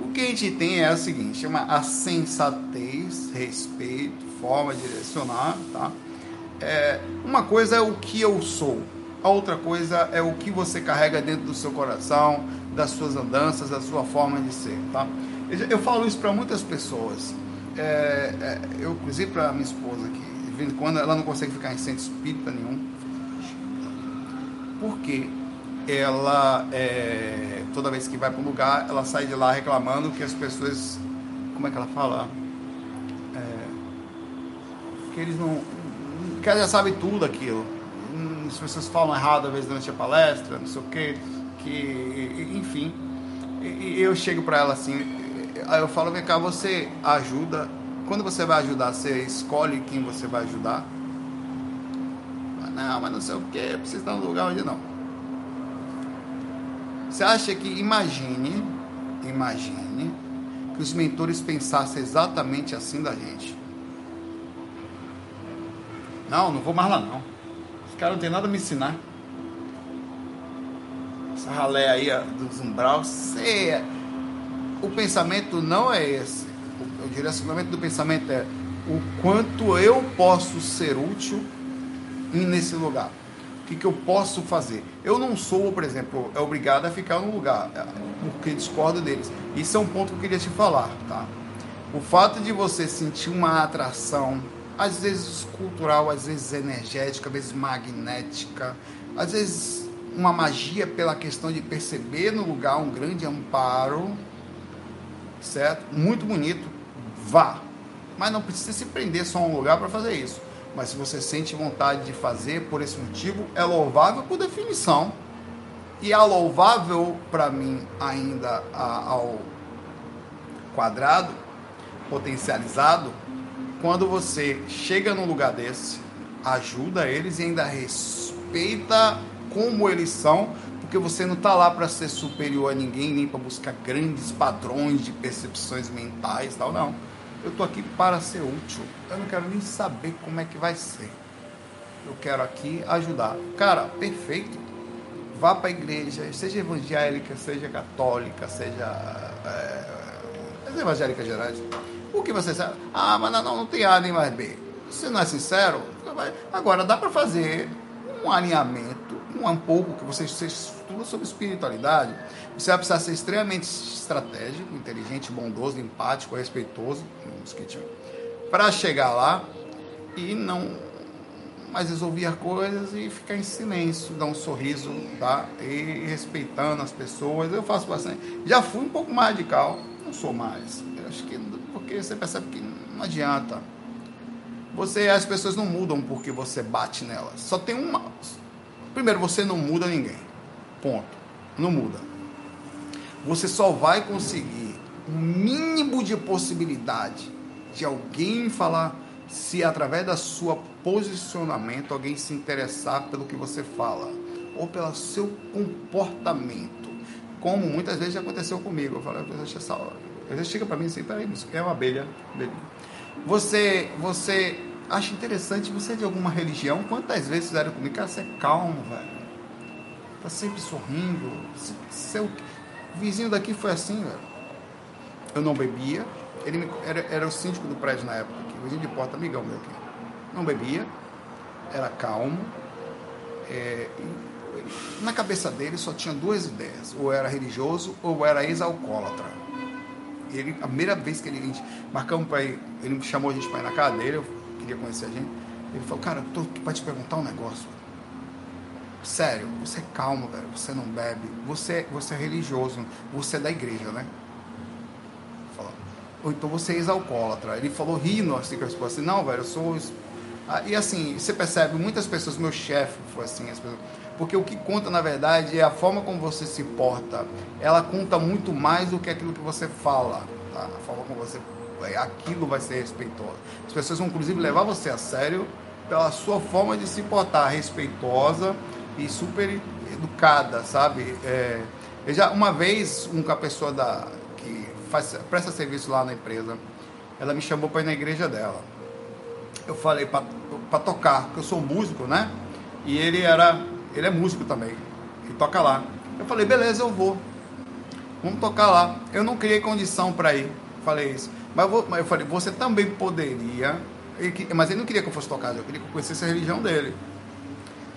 O que a gente tem é o seguinte, uma, a sensatez, respeito, forma de direcionar, tá? É, uma coisa é o que eu sou, a outra coisa é o que você carrega dentro do seu coração, das suas andanças, da sua forma de ser, tá? Eu, falo isso para muitas pessoas. É, é, eu, inclusive para minha esposa aqui, de vez em quando ela não consegue ficar em centro espírita nenhum. Porque ela, é, toda vez que vai para um lugar, ela sai de lá reclamando que as pessoas, como é que ela fala? É, que eles não, que ela já sabe tudo aquilo. As pessoas falam errado às vezes durante a palestra, não sei o quê, que, enfim. E eu chego para ela assim, aí eu falo, vem cá, você ajuda, quando você vai ajudar, você escolhe quem você vai ajudar? Não, mas não sei o que, precisa estar no lugar onde não. Você acha que, imagine, imagine, que os mentores pensassem exatamente assim da gente. Não, não vou mais lá não. Os caras não tem nada a me ensinar. Essa ralé aí dos umbral. É- o pensamento não é esse. O direcionamento do pensamento é o quanto eu posso ser útil nesse lugar que, que eu posso fazer? Eu não sou, por exemplo, é obrigado a ficar no lugar, é, porque discordo deles. Isso é um ponto que eu queria te falar, tá? O fato de você sentir uma atração, às vezes cultural, às vezes energética, às vezes magnética, às vezes uma magia pela questão de perceber no lugar um grande amparo, certo? Muito bonito, vá. Mas não precisa se prender só a um lugar para fazer isso mas se você sente vontade de fazer por esse motivo, é louvável por definição. E é louvável para mim ainda ao quadrado, potencializado, quando você chega num lugar desse, ajuda eles e ainda respeita como eles são, porque você não está lá para ser superior a ninguém, nem para buscar grandes padrões de percepções mentais, tal, não eu estou aqui para ser útil. Eu não quero nem saber como é que vai ser. Eu quero aqui ajudar. Cara, perfeito. Vá para a igreja, seja evangélica, seja católica, seja. É, evangélica gerais. O que você sabe? Ah, mas não, não tem A nem mais B. Se não é sincero, agora dá para fazer um alinhamento, um pouco que você, você estuda sobre espiritualidade você vai precisar ser extremamente estratégico, inteligente, bondoso, empático, respeitoso, para chegar lá e não mais resolver coisas e ficar em silêncio, dar um sorriso, tá? E respeitando as pessoas. Eu faço bastante. Já fui um pouco mais radical, não sou mais. Eu acho que porque você percebe que não adianta. Você, as pessoas não mudam porque você bate nelas. Só tem uma. Primeiro, você não muda ninguém. Ponto. Não muda você só vai conseguir um mínimo de possibilidade de alguém falar se através da sua posicionamento alguém se interessar pelo que você fala ou pelo seu comportamento, como muitas vezes aconteceu comigo. Eu falo, deixa essa hora. Vezes chega para mim assim, peraí, é uma abelha. Você, você acha interessante, você é de alguma religião? Quantas vezes fizeram comigo? Cara, você é calmo, velho. Tá sempre sorrindo. Seu, vizinho daqui foi assim, velho. Eu não bebia. Ele me, era, era o síndico do prédio na época, aqui, vizinho de porta, amigão meu aqui. Não bebia, era calmo. É, na cabeça dele só tinha duas ideias: ou era religioso ou era ex-alcoólatra. Ele, a primeira vez que ele, marcamos para ir, ele chamou a gente para ir na casa dele, eu queria conhecer a gente. Ele falou: Cara, eu tô para te perguntar um negócio. Sério, você é calmo, velho. Você não bebe. Você, você é religioso. Você é da igreja, né? Ou então você é ex-alcoólatra. Ele falou rindo assim esposa assim, não, velho, eu sou. Ah, e assim, você percebe, muitas pessoas, meu chefe foi assim, pessoas, porque o que conta na verdade é a forma como você se porta. Ela conta muito mais do que aquilo que você fala. Tá? A forma como você. Aquilo vai ser respeitoso. As pessoas vão, inclusive, levar você a sério pela sua forma de se portar respeitosa e super educada, sabe? É, eu já uma vez uma pessoa da que faz presta serviço lá na empresa, ela me chamou para ir na igreja dela. Eu falei para tocar, porque eu sou músico, né? E ele era, ele é músico também, e toca lá. Eu falei, beleza, eu vou. Vamos tocar lá. Eu não criei condição para ir. Falei isso. Mas eu, mas eu falei, você também poderia. Ele, mas ele não queria que eu fosse tocar, eu queria que eu conhecesse a religião dele.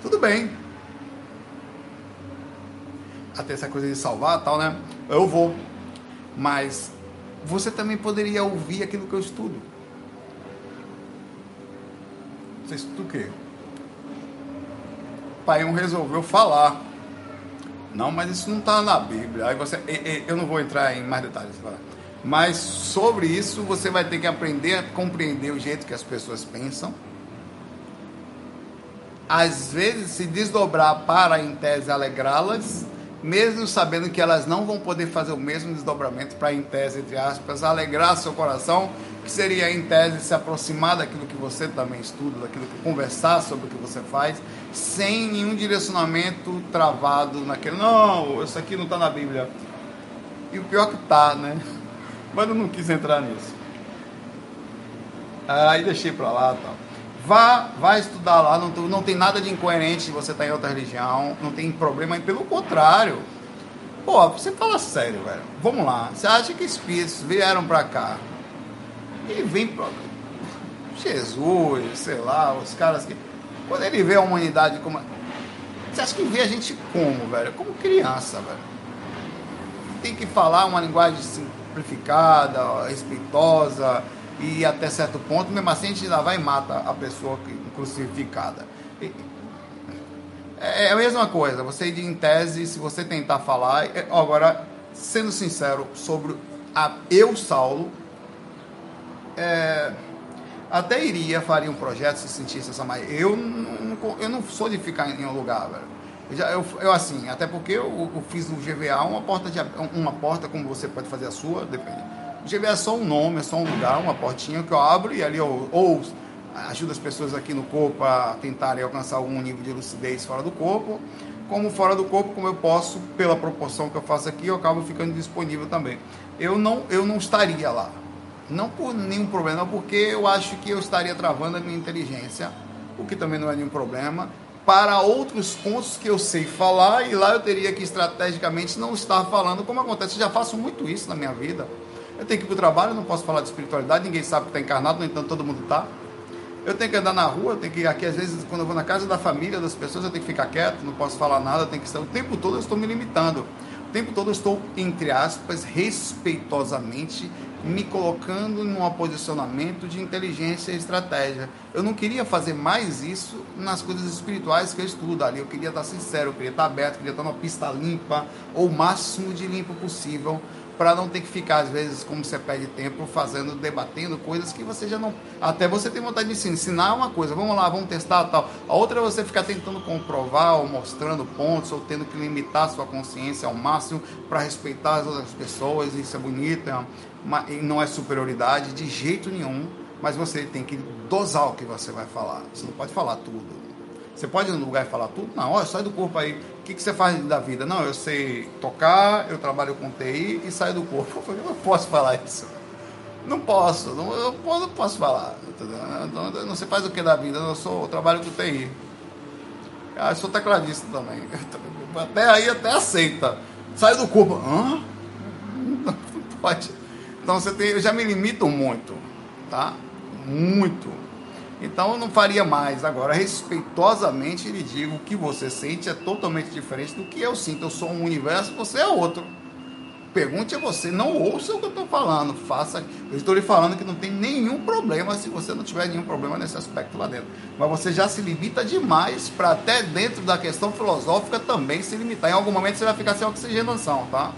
Tudo bem. Até essa coisa de salvar tal, né? Eu vou. Mas você também poderia ouvir aquilo que eu estudo. Você estuda o quê? O pai um resolveu falar. Não, mas isso não está na Bíblia. Aí você, eu não vou entrar em mais detalhes. Mas sobre isso você vai ter que aprender a compreender o jeito que as pessoas pensam. Às vezes se desdobrar para, em tese, alegrá-las mesmo sabendo que elas não vão poder fazer o mesmo desdobramento para, em tese, entre aspas, alegrar seu coração, que seria, em tese, se aproximar daquilo que você também estuda, daquilo que conversar sobre o que você faz, sem nenhum direcionamento travado naquele, não, isso aqui não está na Bíblia. E o pior que está, né? Mas eu não quis entrar nisso. Aí deixei para lá tal. Vá, vá estudar lá, não, não tem nada de incoerente se você está em outra religião, não tem problema, pelo contrário. Pô, você fala sério, velho. Vamos lá. Você acha que espíritos vieram para cá? Ele vem para Jesus, sei lá, os caras que. Quando ele vê a humanidade como. Você acha que vê a gente como, velho? Como criança, velho. Tem que falar uma linguagem simplificada, respeitosa e até certo ponto, mesmo assim a gente ainda vai e mata a pessoa crucificada. É, é a mesma coisa, você em tese, se você tentar falar, é, agora, sendo sincero, sobre a, eu, Saulo, é, até iria, faria um projeto se sentisse essa mais. Eu não, eu não sou de ficar em um lugar, velho. Eu, já, eu, eu, assim, até porque eu, eu, fiz no GVA uma porta, de, uma porta, como você pode fazer a sua, depende o GV é só um nome, é só um lugar, uma portinha que eu abro e ali eu ou ajudo as pessoas aqui no corpo a tentarem alcançar algum nível de lucidez fora do corpo, como fora do corpo, como eu posso, pela proporção que eu faço aqui, eu acabo ficando disponível também. Eu não, eu não estaria lá. Não por nenhum problema, porque eu acho que eu estaria travando a minha inteligência, o que também não é nenhum problema, para outros pontos que eu sei falar e lá eu teria que estrategicamente não estar falando, como acontece, eu já faço muito isso na minha vida. Eu tenho que ir para o trabalho, não posso falar de espiritualidade, ninguém sabe que está encarnado, no entanto todo mundo está. Eu tenho que andar na rua, eu tenho que aqui, às vezes, quando eu vou na casa da família, das pessoas, eu tenho que ficar quieto, não posso falar nada, eu tenho que estar. O tempo todo eu estou me limitando. O tempo todo eu estou, entre aspas, respeitosamente me colocando em um posicionamento de inteligência e estratégia. Eu não queria fazer mais isso nas coisas espirituais que eu estudo ali. Eu queria estar sincero, eu queria estar aberto, eu queria estar numa pista limpa, ou o máximo de limpo possível para não ter que ficar, às vezes, como você perde tempo, fazendo, debatendo coisas que você já não. Até você tem vontade de ensinar, ensinar uma coisa, vamos lá, vamos testar tal. A outra é você ficar tentando comprovar ou mostrando pontos, ou tendo que limitar sua consciência ao máximo para respeitar as outras pessoas. Isso é bonito, é não é superioridade de jeito nenhum, mas você tem que dosar o que você vai falar. Você não pode falar tudo. Você pode ir no lugar e falar tudo? Não, olha, sai do corpo aí. O que, que você faz da vida? Não, eu sei tocar, eu trabalho com TI e saio do corpo. Eu não posso falar isso. Não posso, não, eu não posso falar. Não, não, você faz o que da vida? Eu, sou, eu trabalho com TI. Ah, eu sou tecladista também. Até aí até aceita. Sai do corpo. Hã? Não pode. Então você tem, eu já me limito muito, tá? Muito. Então eu não faria mais. Agora, respeitosamente, lhe digo: que você sente é totalmente diferente do que eu sinto. Eu sou um universo, você é outro. Pergunte a você, não ouça o que eu estou falando, faça. Eu estou lhe falando que não tem nenhum problema se você não tiver nenhum problema nesse aspecto lá dentro. Mas você já se limita demais para até dentro da questão filosófica também se limitar. Em algum momento você vai ficar sem oxigenação, tá?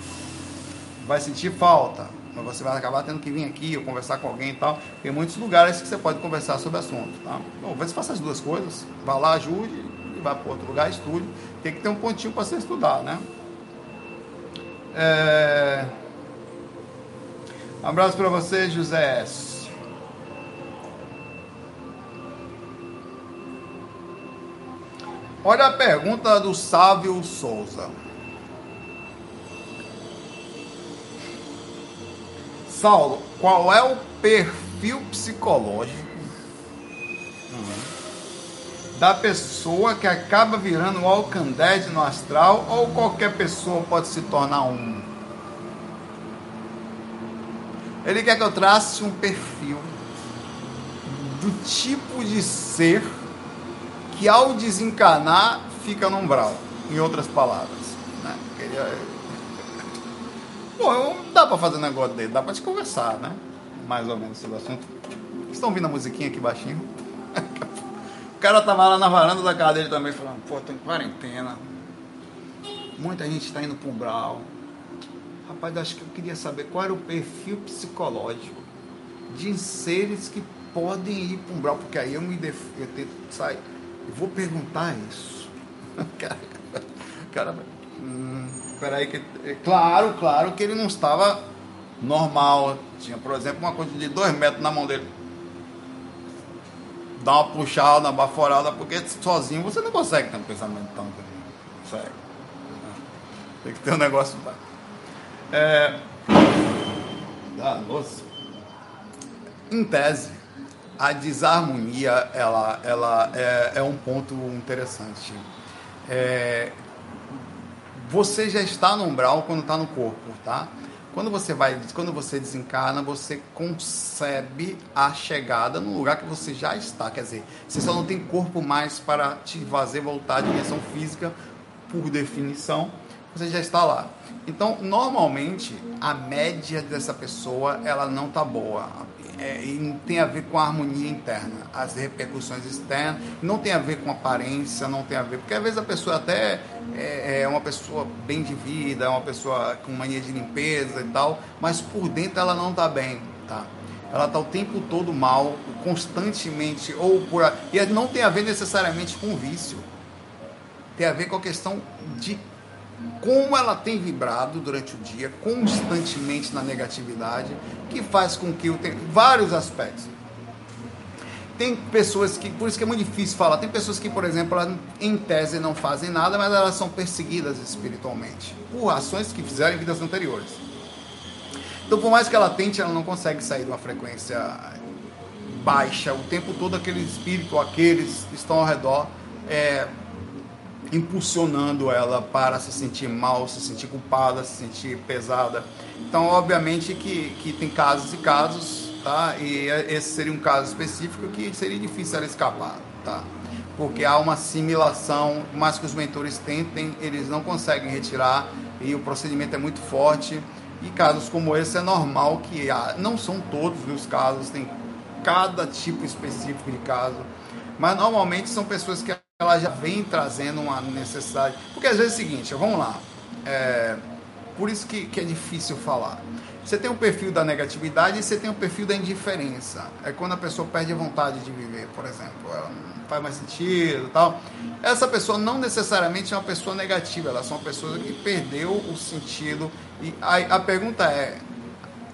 Vai sentir falta mas você vai acabar tendo que vir aqui ou conversar com alguém e tal. Tem muitos lugares que você pode conversar sobre o assunto, tá? Bom, você faça as duas coisas, vá lá, ajude, e vá para outro lugar, estude. Tem que ter um pontinho para você estudar, né? É... Um abraço para você, José. Olha a pergunta do Sávio Souza. Saulo, qual é o perfil psicológico da pessoa que acaba virando um alcandete no astral ou qualquer pessoa pode se tornar um. Ele quer que eu trace um perfil do tipo de ser que ao desencarnar fica no umbral, em outras palavras. Né? Bom, dá para fazer um negócio dele, dá para te conversar, né? Mais ou menos sobre o assunto. Estão ouvindo a musiquinha aqui baixinho? o cara tava lá na varanda da casa dele também falando, pô, tô em quarentena. Muita gente está indo pro umbral. Rapaz, acho que eu queria saber qual era o perfil psicológico de seres que podem ir para um umbral, porque aí eu me def... eu tento sair. Eu vou perguntar isso. cara, cara hum, peraí, que, claro, claro que ele não estava normal. Tinha, por exemplo, uma coisa de dois metros na mão dele. Dá uma puxada, uma baforada, porque sozinho você não consegue ter um pensamento tão sério. Tem que ter um negócio. É. Em tese, a desarmonia ela, ela é, é um ponto interessante. É, você já está no umbral quando está no corpo, tá? Quando você vai, quando você desencarna, você concebe a chegada no lugar que você já está. Quer dizer, você só não tem corpo mais para te fazer voltar à dimensão física, por definição, você já está lá. Então, normalmente, a média dessa pessoa, ela não está boa é, tem a ver com a harmonia interna, as repercussões externas, não tem a ver com aparência, não tem a ver, porque às vezes a pessoa até é, é uma pessoa bem de vida, é uma pessoa com mania de limpeza e tal, mas por dentro ela não está bem, tá? Ela está o tempo todo mal, constantemente, ou por. E não tem a ver necessariamente com vício. Tem a ver com a questão de como ela tem vibrado durante o dia, constantemente na negatividade, que faz com que eu tenha vários aspectos. Tem pessoas que, por isso que é muito difícil falar, tem pessoas que, por exemplo, elas, em tese não fazem nada, mas elas são perseguidas espiritualmente, por ações que fizeram em vidas anteriores. Então, por mais que ela tente, ela não consegue sair de uma frequência baixa. O tempo todo aquele espírito, aqueles que estão ao redor, é, impulsionando ela para se sentir mal, se sentir culpada, se sentir pesada. Então, obviamente que, que tem casos e casos, tá? E esse seria um caso específico que seria difícil ela escapar, tá? Porque há uma assimilação, mais que os mentores tentem, eles não conseguem retirar e o procedimento é muito forte. E casos como esse é normal que há, não são todos os casos, tem cada tipo específico de caso, mas normalmente são pessoas que ela já vem trazendo uma necessidade. Porque às vezes é o seguinte, vamos lá. É, por isso que, que é difícil falar. Você tem o perfil da negatividade e você tem o perfil da indiferença. É quando a pessoa perde a vontade de viver, por exemplo. Ela não faz mais sentido tal. Essa pessoa não necessariamente é uma pessoa negativa, ela é uma pessoa que perdeu o sentido. E a, a pergunta é: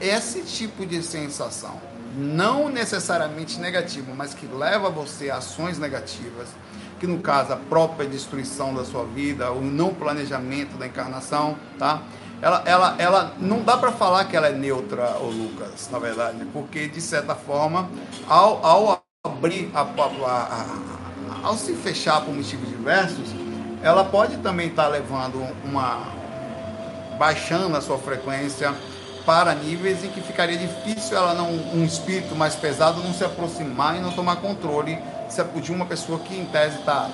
esse tipo de sensação, não necessariamente negativo, mas que leva você a ações negativas, que no caso a própria destruição da sua vida, o não planejamento da encarnação, tá? Ela, ela, ela não dá para falar que ela é neutra, o Lucas, na verdade, porque de certa forma, ao, ao abrir, a, a, a, ao se fechar por motivos diversos, ela pode também estar tá levando uma baixando a sua frequência para níveis em que ficaria difícil ela não um espírito mais pesado não se aproximar e não tomar controle de uma pessoa que em tese está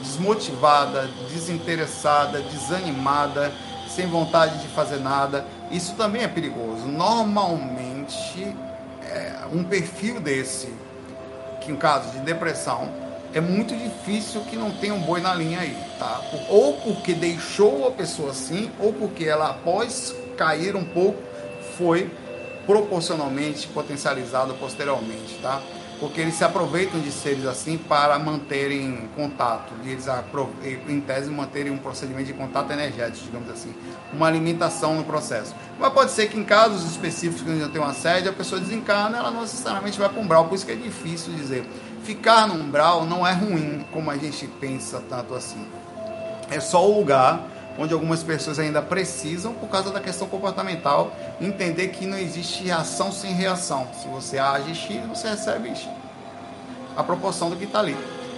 desmotivada, desinteressada, desanimada, sem vontade de fazer nada. Isso também é perigoso. Normalmente, é, um perfil desse, que em caso de depressão, é muito difícil que não tenha um boi na linha aí, tá? Ou porque deixou a pessoa assim, ou porque ela, após cair um pouco, foi proporcionalmente potencializada posteriormente, tá? Porque eles se aproveitam de seres assim para manterem contato, e eles em tese manterem um procedimento de contato energético, digamos assim, uma alimentação no processo. Mas pode ser que em casos específicos que não tem uma sede, a pessoa desencarna, ela não necessariamente vai para um umbral, por isso que é difícil dizer. Ficar no umbral não é ruim, como a gente pensa tanto assim. É só o lugar onde algumas pessoas ainda precisam, por causa da questão comportamental, entender que não existe ação sem reação. Se você age X, você recebe X. A proporção do que está ali.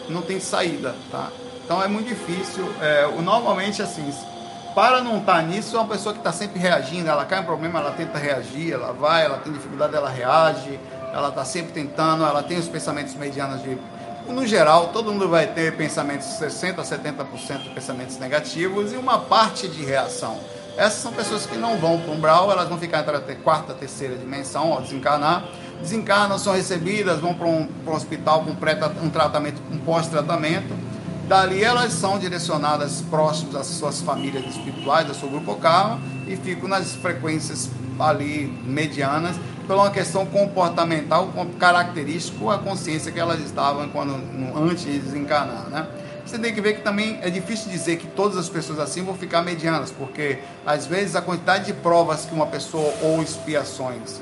Não tem saída, tá? Então é muito difícil. É, normalmente, assim, para não estar tá nisso, é uma pessoa que está sempre reagindo. Ela cai em problema, ela tenta reagir, ela vai, ela tem dificuldade, ela reage, ela está sempre tentando, ela tem os pensamentos medianos de no geral, todo mundo vai ter pensamentos 60% a 70% de pensamentos negativos e uma parte de reação. Essas são pessoas que não vão para o umbral, elas vão ficar entre a quarta, terceira dimensão, ao desencarnar. Desencarnam, são recebidas, vão para um, para um hospital com um tratamento, um pós-tratamento. Dali elas são direcionadas próximos às suas famílias espirituais, ao seu grupo karma, e ficam nas frequências ali medianas por uma questão comportamental característico à consciência que elas estavam quando, antes de desencarnar, né? Você tem que ver que também é difícil dizer que todas as pessoas assim vão ficar medianas, porque às vezes a quantidade de provas que uma pessoa ou expiações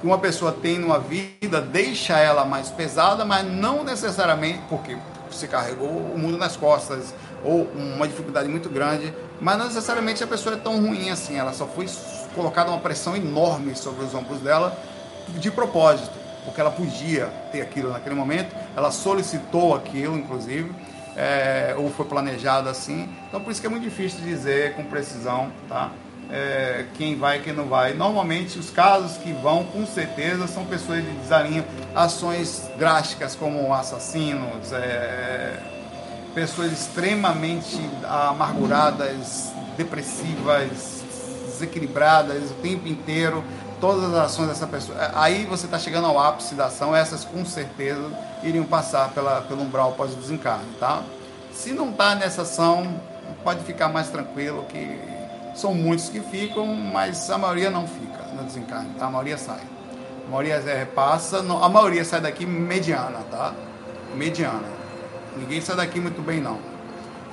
que uma pessoa tem numa vida deixa ela mais pesada, mas não necessariamente porque se carregou o mundo nas costas ou uma dificuldade muito grande, mas não necessariamente a pessoa é tão ruim assim, ela só foi colocada uma pressão enorme sobre os ombros dela de propósito, porque ela podia ter aquilo naquele momento, ela solicitou aquilo, inclusive, é, ou foi planejado assim. Então, por isso que é muito difícil dizer com precisão, tá? É, quem vai e quem não vai. Normalmente, os casos que vão, com certeza, são pessoas que desalinham ações drásticas, como assassinos, é, pessoas extremamente amarguradas, depressivas, desequilibradas o tempo inteiro, todas as ações dessa pessoa. Aí você está chegando ao ápice da ação, essas com certeza iriam passar pela, pelo umbral após o desencarne, tá? Se não está nessa ação, pode ficar mais tranquilo que são muitos que ficam, mas a maioria não fica no desencarne, tá? A maioria sai. A maioria é, passa, a maioria sai daqui mediana, tá? Mediana. Ninguém sai daqui muito bem não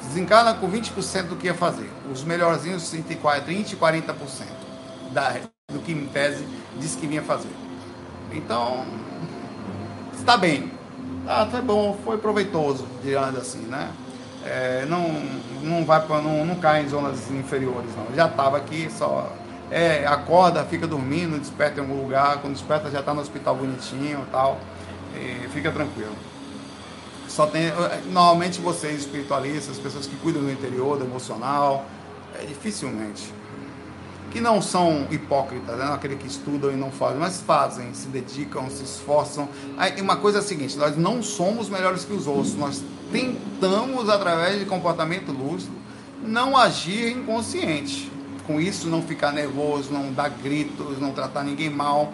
desencarna com 20% do que ia fazer. Os melhorzinhos, 30 e 40% da, do que em tese disse que vinha fazer. Então, está bem. Ah, foi bom, foi proveitoso, digamos assim, né? É, não, não, vai não, não cai em zonas inferiores, não. Já estava aqui, só é, acorda, fica dormindo, desperta em algum lugar. Quando desperta, já está no hospital bonitinho e tal. E fica tranquilo só tem normalmente vocês espiritualistas, pessoas que cuidam do interior, do emocional, é, dificilmente que não são hipócritas, né? aquele que estudam e não fazem, mas fazem, se dedicam, se esforçam. Aí, uma coisa é a seguinte: nós não somos melhores que os outros, nós tentamos, através de comportamento lúcido, não agir inconsciente. Com isso, não ficar nervoso, não dar gritos, não tratar ninguém mal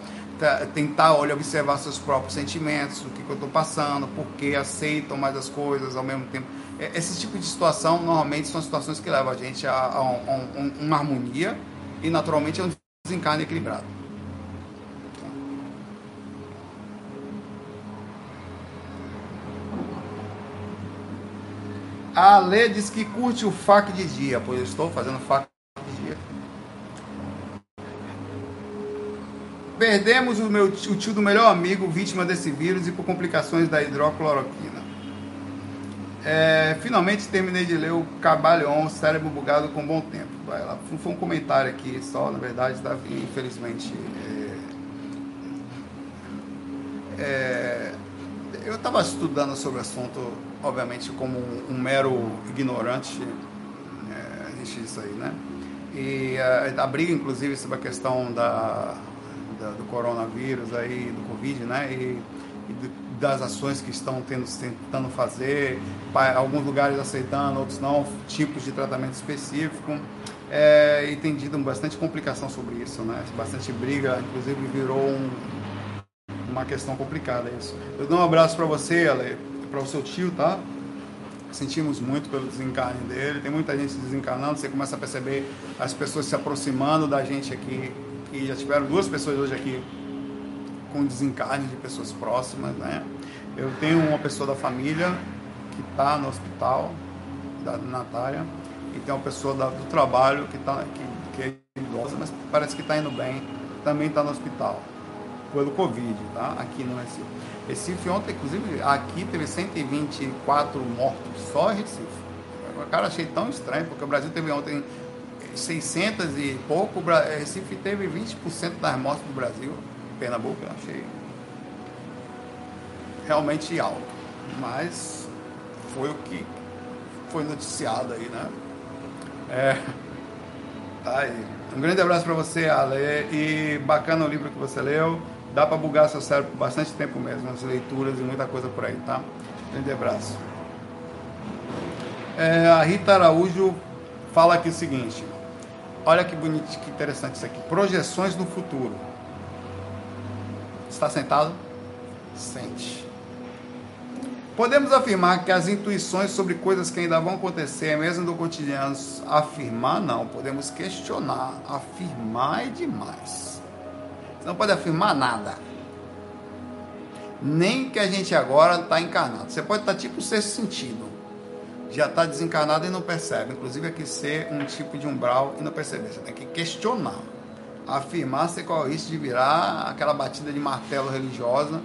tentar olha, observar seus próprios sentimentos, o que, que eu estou passando, por que aceitam mais as coisas ao mesmo tempo. É, esse tipo de situação normalmente são situações que levam a gente a, a, a, a uma harmonia e naturalmente a um desencarne equilibrado. A Lê diz que curte o FAC de dia, pois eu estou fazendo FAC Perdemos o, meu, o tio do melhor amigo, vítima desse vírus e por complicações da hidrocloroquina. É, finalmente terminei de ler o Cabalhon, Cérebro Bugado com Bom Tempo. Vai lá. Foi um comentário aqui só, na verdade, tá, infelizmente. É, é, eu estava estudando sobre o assunto, obviamente, como um, um mero ignorante. É, existe isso aí, né? E a, a briga, inclusive, sobre a questão da da, do coronavírus aí, do Covid, né? E, e das ações que estão tendo, tentando fazer, alguns lugares aceitando, outros não, tipos de tratamento específico. É, e tem tido bastante complicação sobre isso, né? Bastante briga, inclusive virou um, uma questão complicada isso. Eu dou um abraço para você, Ale, para o seu tio, tá? Sentimos muito pelo desencarne dele. Tem muita gente desencarnando. Você começa a perceber as pessoas se aproximando da gente aqui que já tiveram duas pessoas hoje aqui com desencarne de pessoas próximas, né? Eu tenho uma pessoa da família que está no hospital, da Natália, e tem uma pessoa da, do trabalho que, tá, que, que é idosa, mas parece que está indo bem, também está no hospital, pelo Covid, tá? Aqui no Recife. Recife ontem, inclusive, aqui teve 124 mortos, só em Recife. Cara, achei tão estranho, porque o Brasil teve ontem 600 e pouco, Recife teve 20% das mortes do Brasil. Pernambuco, eu achei realmente alto. Mas foi o que foi noticiado aí, né? É. Tá aí. Um grande abraço para você, Ale. E bacana o livro que você leu. Dá para bugar seu cérebro por bastante tempo mesmo, as leituras e muita coisa por aí, tá? Grande abraço. É, a Rita Araújo fala aqui o seguinte: olha que bonito, que interessante isso aqui. Projeções no futuro. Está sentado? Sente. Podemos afirmar que as intuições sobre coisas que ainda vão acontecer, mesmo do cotidiano, afirmar não, podemos questionar. Afirmar é demais. Você não pode afirmar nada. Nem que a gente agora está encarnado. Você pode estar tá tipo sexto sentido já está desencarnado e não percebe. Inclusive aqui ser um tipo de umbral e não perceber. Você tem que questionar, afirmar se qual é o risco de virar aquela batida de martelo religiosa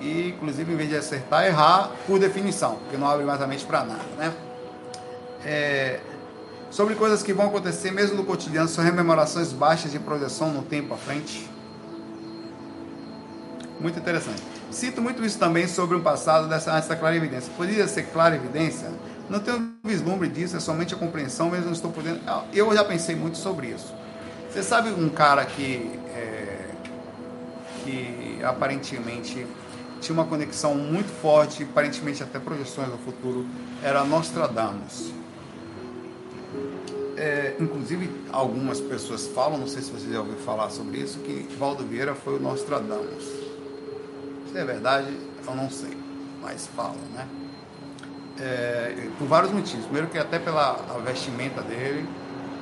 e, inclusive, em vez de acertar, errar por definição, porque não abre mais a mente para nada, né? É, sobre coisas que vão acontecer mesmo no cotidiano, são rememorações baixas de projeção no tempo à frente. Muito interessante. Cito muito isso também sobre o passado dessa, dessa clarividência. Poderia ser clarividência não tenho vislumbre disso, é somente a compreensão, mas não estou podendo. Eu já pensei muito sobre isso. Você sabe um cara que, é, que aparentemente tinha uma conexão muito forte, aparentemente até projeções no futuro, era Nostradamus. É, inclusive, algumas pessoas falam, não sei se você já ouviu falar sobre isso, que Valdo Vieira foi o Nostradamus. Se é verdade, eu não sei, mas falam, né? É, por vários motivos. Primeiro que até pela vestimenta dele,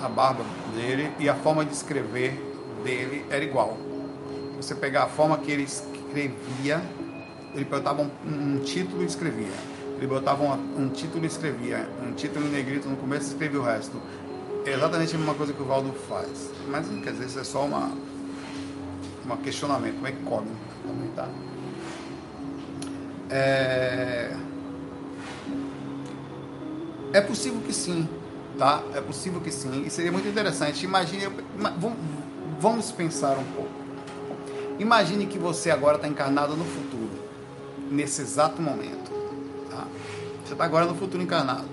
a barba dele e a forma de escrever dele era igual. Você pegar a forma que ele escrevia, ele botava um, um título e escrevia. Ele botava um, um, título e escrevia. Um título em negrito no começo e escrevia o resto. É exatamente a mesma coisa que o Valdo faz. Mas quer dizer, isso é só uma, uma questionamento. É que come também, tá? É... É possível que sim, tá? É possível que sim. E seria muito interessante. Imagine, vamos pensar um pouco. Imagine que você agora está encarnado no futuro, nesse exato momento. Tá? Você está agora no futuro encarnado.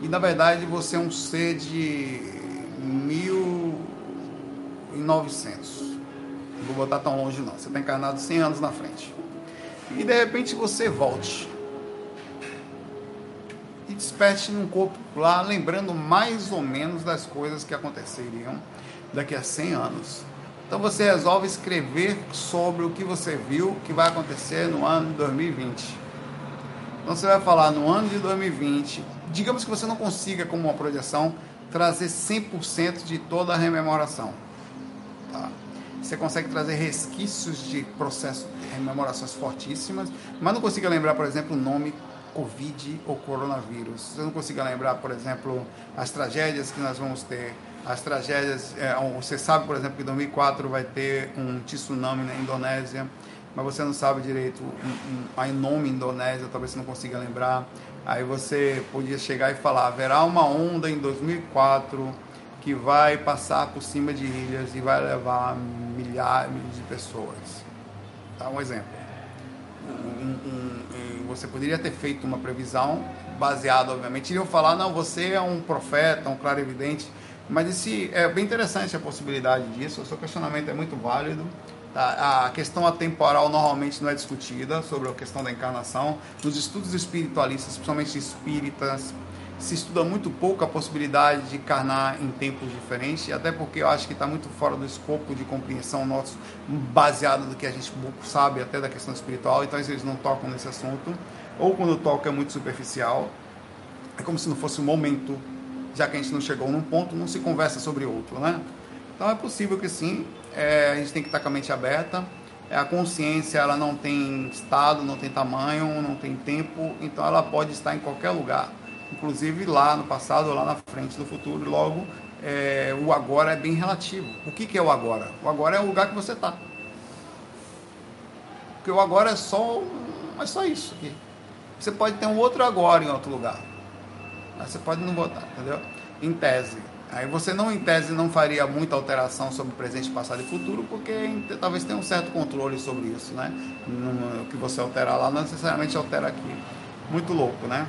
E na verdade você é um ser de 1900. Não vou botar tão longe não. Você está encarnado 100 anos na frente. E de repente você volte e desperte num corpo lá, lembrando mais ou menos das coisas que aconteceriam daqui a 100 anos. Então você resolve escrever sobre o que você viu que vai acontecer no ano de 2020. Então você vai falar no ano de 2020, digamos que você não consiga, como uma projeção, trazer 100% de toda a rememoração. Tá? Você consegue trazer resquícios de processos de rememorações fortíssimas, mas não consiga lembrar, por exemplo, o nome Covid ou coronavírus. Você não consiga lembrar, por exemplo, as tragédias que nós vamos ter, as tragédias, é, você sabe, por exemplo, que em 2004 vai ter um tsunami na Indonésia, mas você não sabe direito um, um, nome Indonésia, talvez você não consiga lembrar. Aí você podia chegar e falar, haverá uma onda em 2004 que vai passar por cima de ilhas e vai levar milhares de pessoas. Tá um exemplo um, um, você poderia ter feito uma previsão baseada, obviamente, iriam falar, não, você é um profeta, um claro evidente, mas esse, é bem interessante a possibilidade disso, o seu questionamento é muito válido, tá? a questão atemporal normalmente não é discutida sobre a questão da encarnação, nos estudos espiritualistas, principalmente espíritas, se estuda muito pouco a possibilidade de encarnar em tempos diferentes, até porque eu acho que está muito fora do escopo de compreensão nosso, baseado do que a gente sabe até da questão espiritual, então eles não tocam nesse assunto, ou quando toca é muito superficial, é como se não fosse um momento, já que a gente não chegou num ponto, não se conversa sobre outro, né? Então é possível que sim, é, a gente tem que estar com a mente aberta, é, a consciência ela não tem estado, não tem tamanho, não tem tempo, então ela pode estar em qualquer lugar inclusive lá no passado, lá na frente, no futuro. Logo, é, o agora é bem relativo. O que, que é o agora? O agora é o lugar que você está. Porque o agora é só, é só isso aqui. Você pode ter um outro agora em outro lugar. Mas você pode não botar, entendeu? Em tese. Aí você não, em tese, não faria muita alteração sobre presente, passado e futuro, porque talvez tenha um certo controle sobre isso, né? O que você alterar lá não necessariamente altera aqui. Muito louco, né?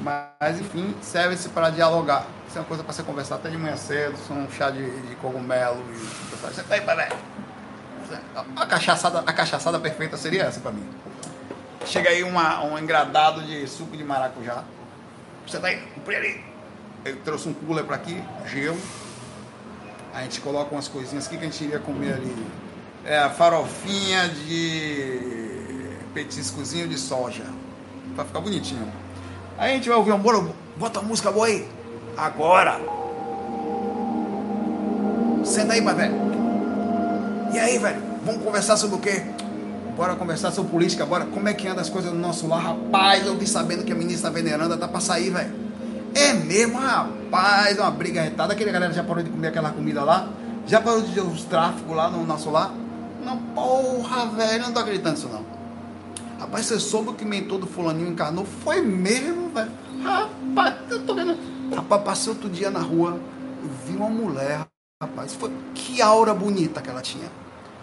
Mas, enfim, serve-se para dialogar. Isso é uma coisa para você conversar até de manhã cedo, um chá de, de cogumelo e você tá aí, pai, a cachaçada, a cachaçada perfeita seria essa para mim. Chega aí uma, um engradado de suco de maracujá. Você tá aí, ali. Eu trouxe um cooler para aqui, gelo. A gente coloca umas coisinhas aqui que a gente iria comer ali. É farofinha de petiscozinho de soja. Vai ficar bonitinho. A gente vai ouvir um bolo. Bota a música boa aí. Agora. Senta aí, velho. E aí, velho? Vamos conversar sobre o quê? Bora conversar sobre política, bora. Como é que anda as coisas no nosso lar? Rapaz, eu vi sabendo que a ministra veneranda tá pra sair, velho. É mesmo, rapaz, uma briga retada. Aquele galera já parou de comer aquela comida lá? Já parou de ter os tráficos lá no nosso lar? Não, porra, velho, não tô acreditando nisso não. Rapaz, você soube que mentor do fulaninho encarnou? Foi mesmo, velho. Rapaz, eu tô vendo. Rapaz, passei outro dia na rua, vi uma mulher, rapaz. Foi... Que aura bonita que ela tinha.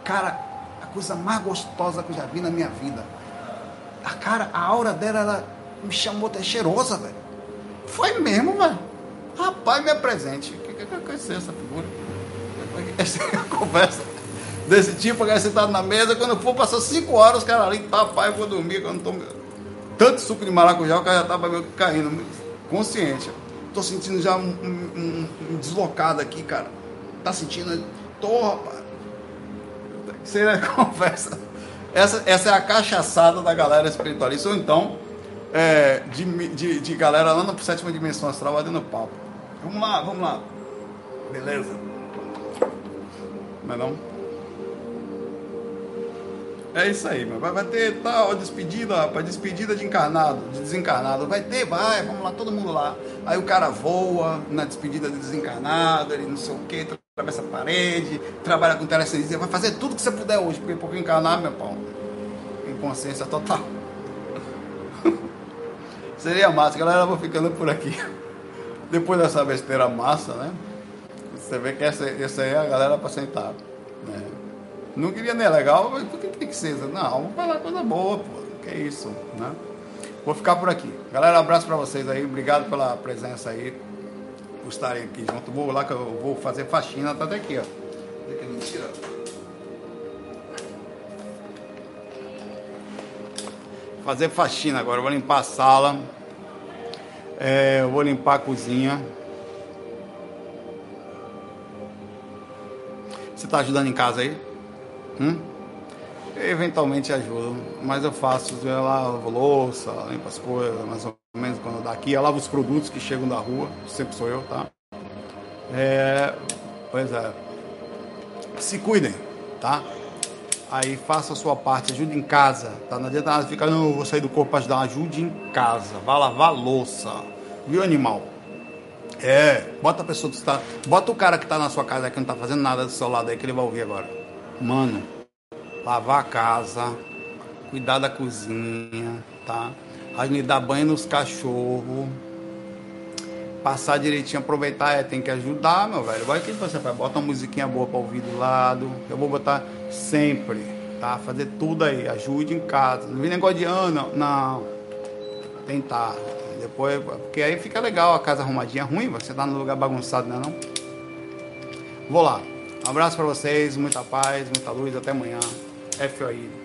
Cara, a coisa mais gostosa que eu já vi na minha vida. A cara, a aura dela, ela me chamou até cheirosa, velho. Foi mesmo, velho. Rapaz, me apresente. O que, que, que é essa figura? Essa conversa desse tipo, a sentado na mesa, quando for, passou cinco horas, os caras ali, papai, eu vou dormir, quando tomo tanto suco de maracujá, o cara já tava meio caindo, consciente. Tô sentindo já um, um, um deslocado aqui, cara. Tá sentindo? Tô, rapaz. Seria a conversa. Essa, essa é a cachaçada da galera espiritualista, ou então é, de, de, de, galera lá na sétima dimensão astral, dando papo. Vamos lá, vamos lá. Beleza? Não é não? É isso aí, mas vai, ter tal despedida, rapaz, despedida de encarnado, de desencarnado. Vai ter, vai, vamos lá, todo mundo lá. Aí o cara voa na despedida de desencarnado, ele não sei o que, atravessa a parede, trabalha com telecinesia, vai fazer tudo que você puder hoje, porque por encarnar, meu pau, em consciência total. Seria massa, galera, vou ficando por aqui. Depois dessa besteira massa, né? Você vê que essa, essa aí é a galera para sentar. Né? Não queria nem legal, mas por que tem que ser? Não, vamos falar coisa boa, pô. Que é isso, né? Vou ficar por aqui. Galera, abraço para vocês aí. Obrigado pela presença aí. Por estarem aqui junto. Vou lá que eu vou fazer faxina. Tá até aqui, ó. Que mentira. Fazer faxina agora. Vou limpar a sala. É, eu vou limpar a cozinha. Você está ajudando em casa aí? Hum? Eventualmente ajudo, mas eu faço, eu lavo louça, limpo as coisas, mais ou menos quando dá aqui. Eu lavo os produtos que chegam da rua, sempre sou eu, tá? É, pois é. Se cuidem, tá? Aí faça a sua parte, ajude em casa, tá? Não adianta nada ficar, não, eu vou sair do corpo para ajudar, ajude em casa, vá lavar louça, viu animal? É, bota a pessoa que está, bota o cara que está na sua casa que não está fazendo nada do seu lado aí que ele vai ouvir agora. Mano, lavar a casa, cuidar da cozinha, tá? A gente dar banho nos cachorros, passar direitinho, aproveitar, é, tem que ajudar, meu velho. Vai que você bota uma musiquinha boa para ouvir do lado. Eu vou botar sempre, tá? Fazer tudo aí, ajude em casa. Não vem negócio de ano, ah, não. Tentar. Depois, porque aí fica legal a casa arrumadinha. Ruim, você tá no lugar bagunçado, não é não? Vou lá. Um abraço para vocês, muita paz, muita luz, até amanhã. FOI.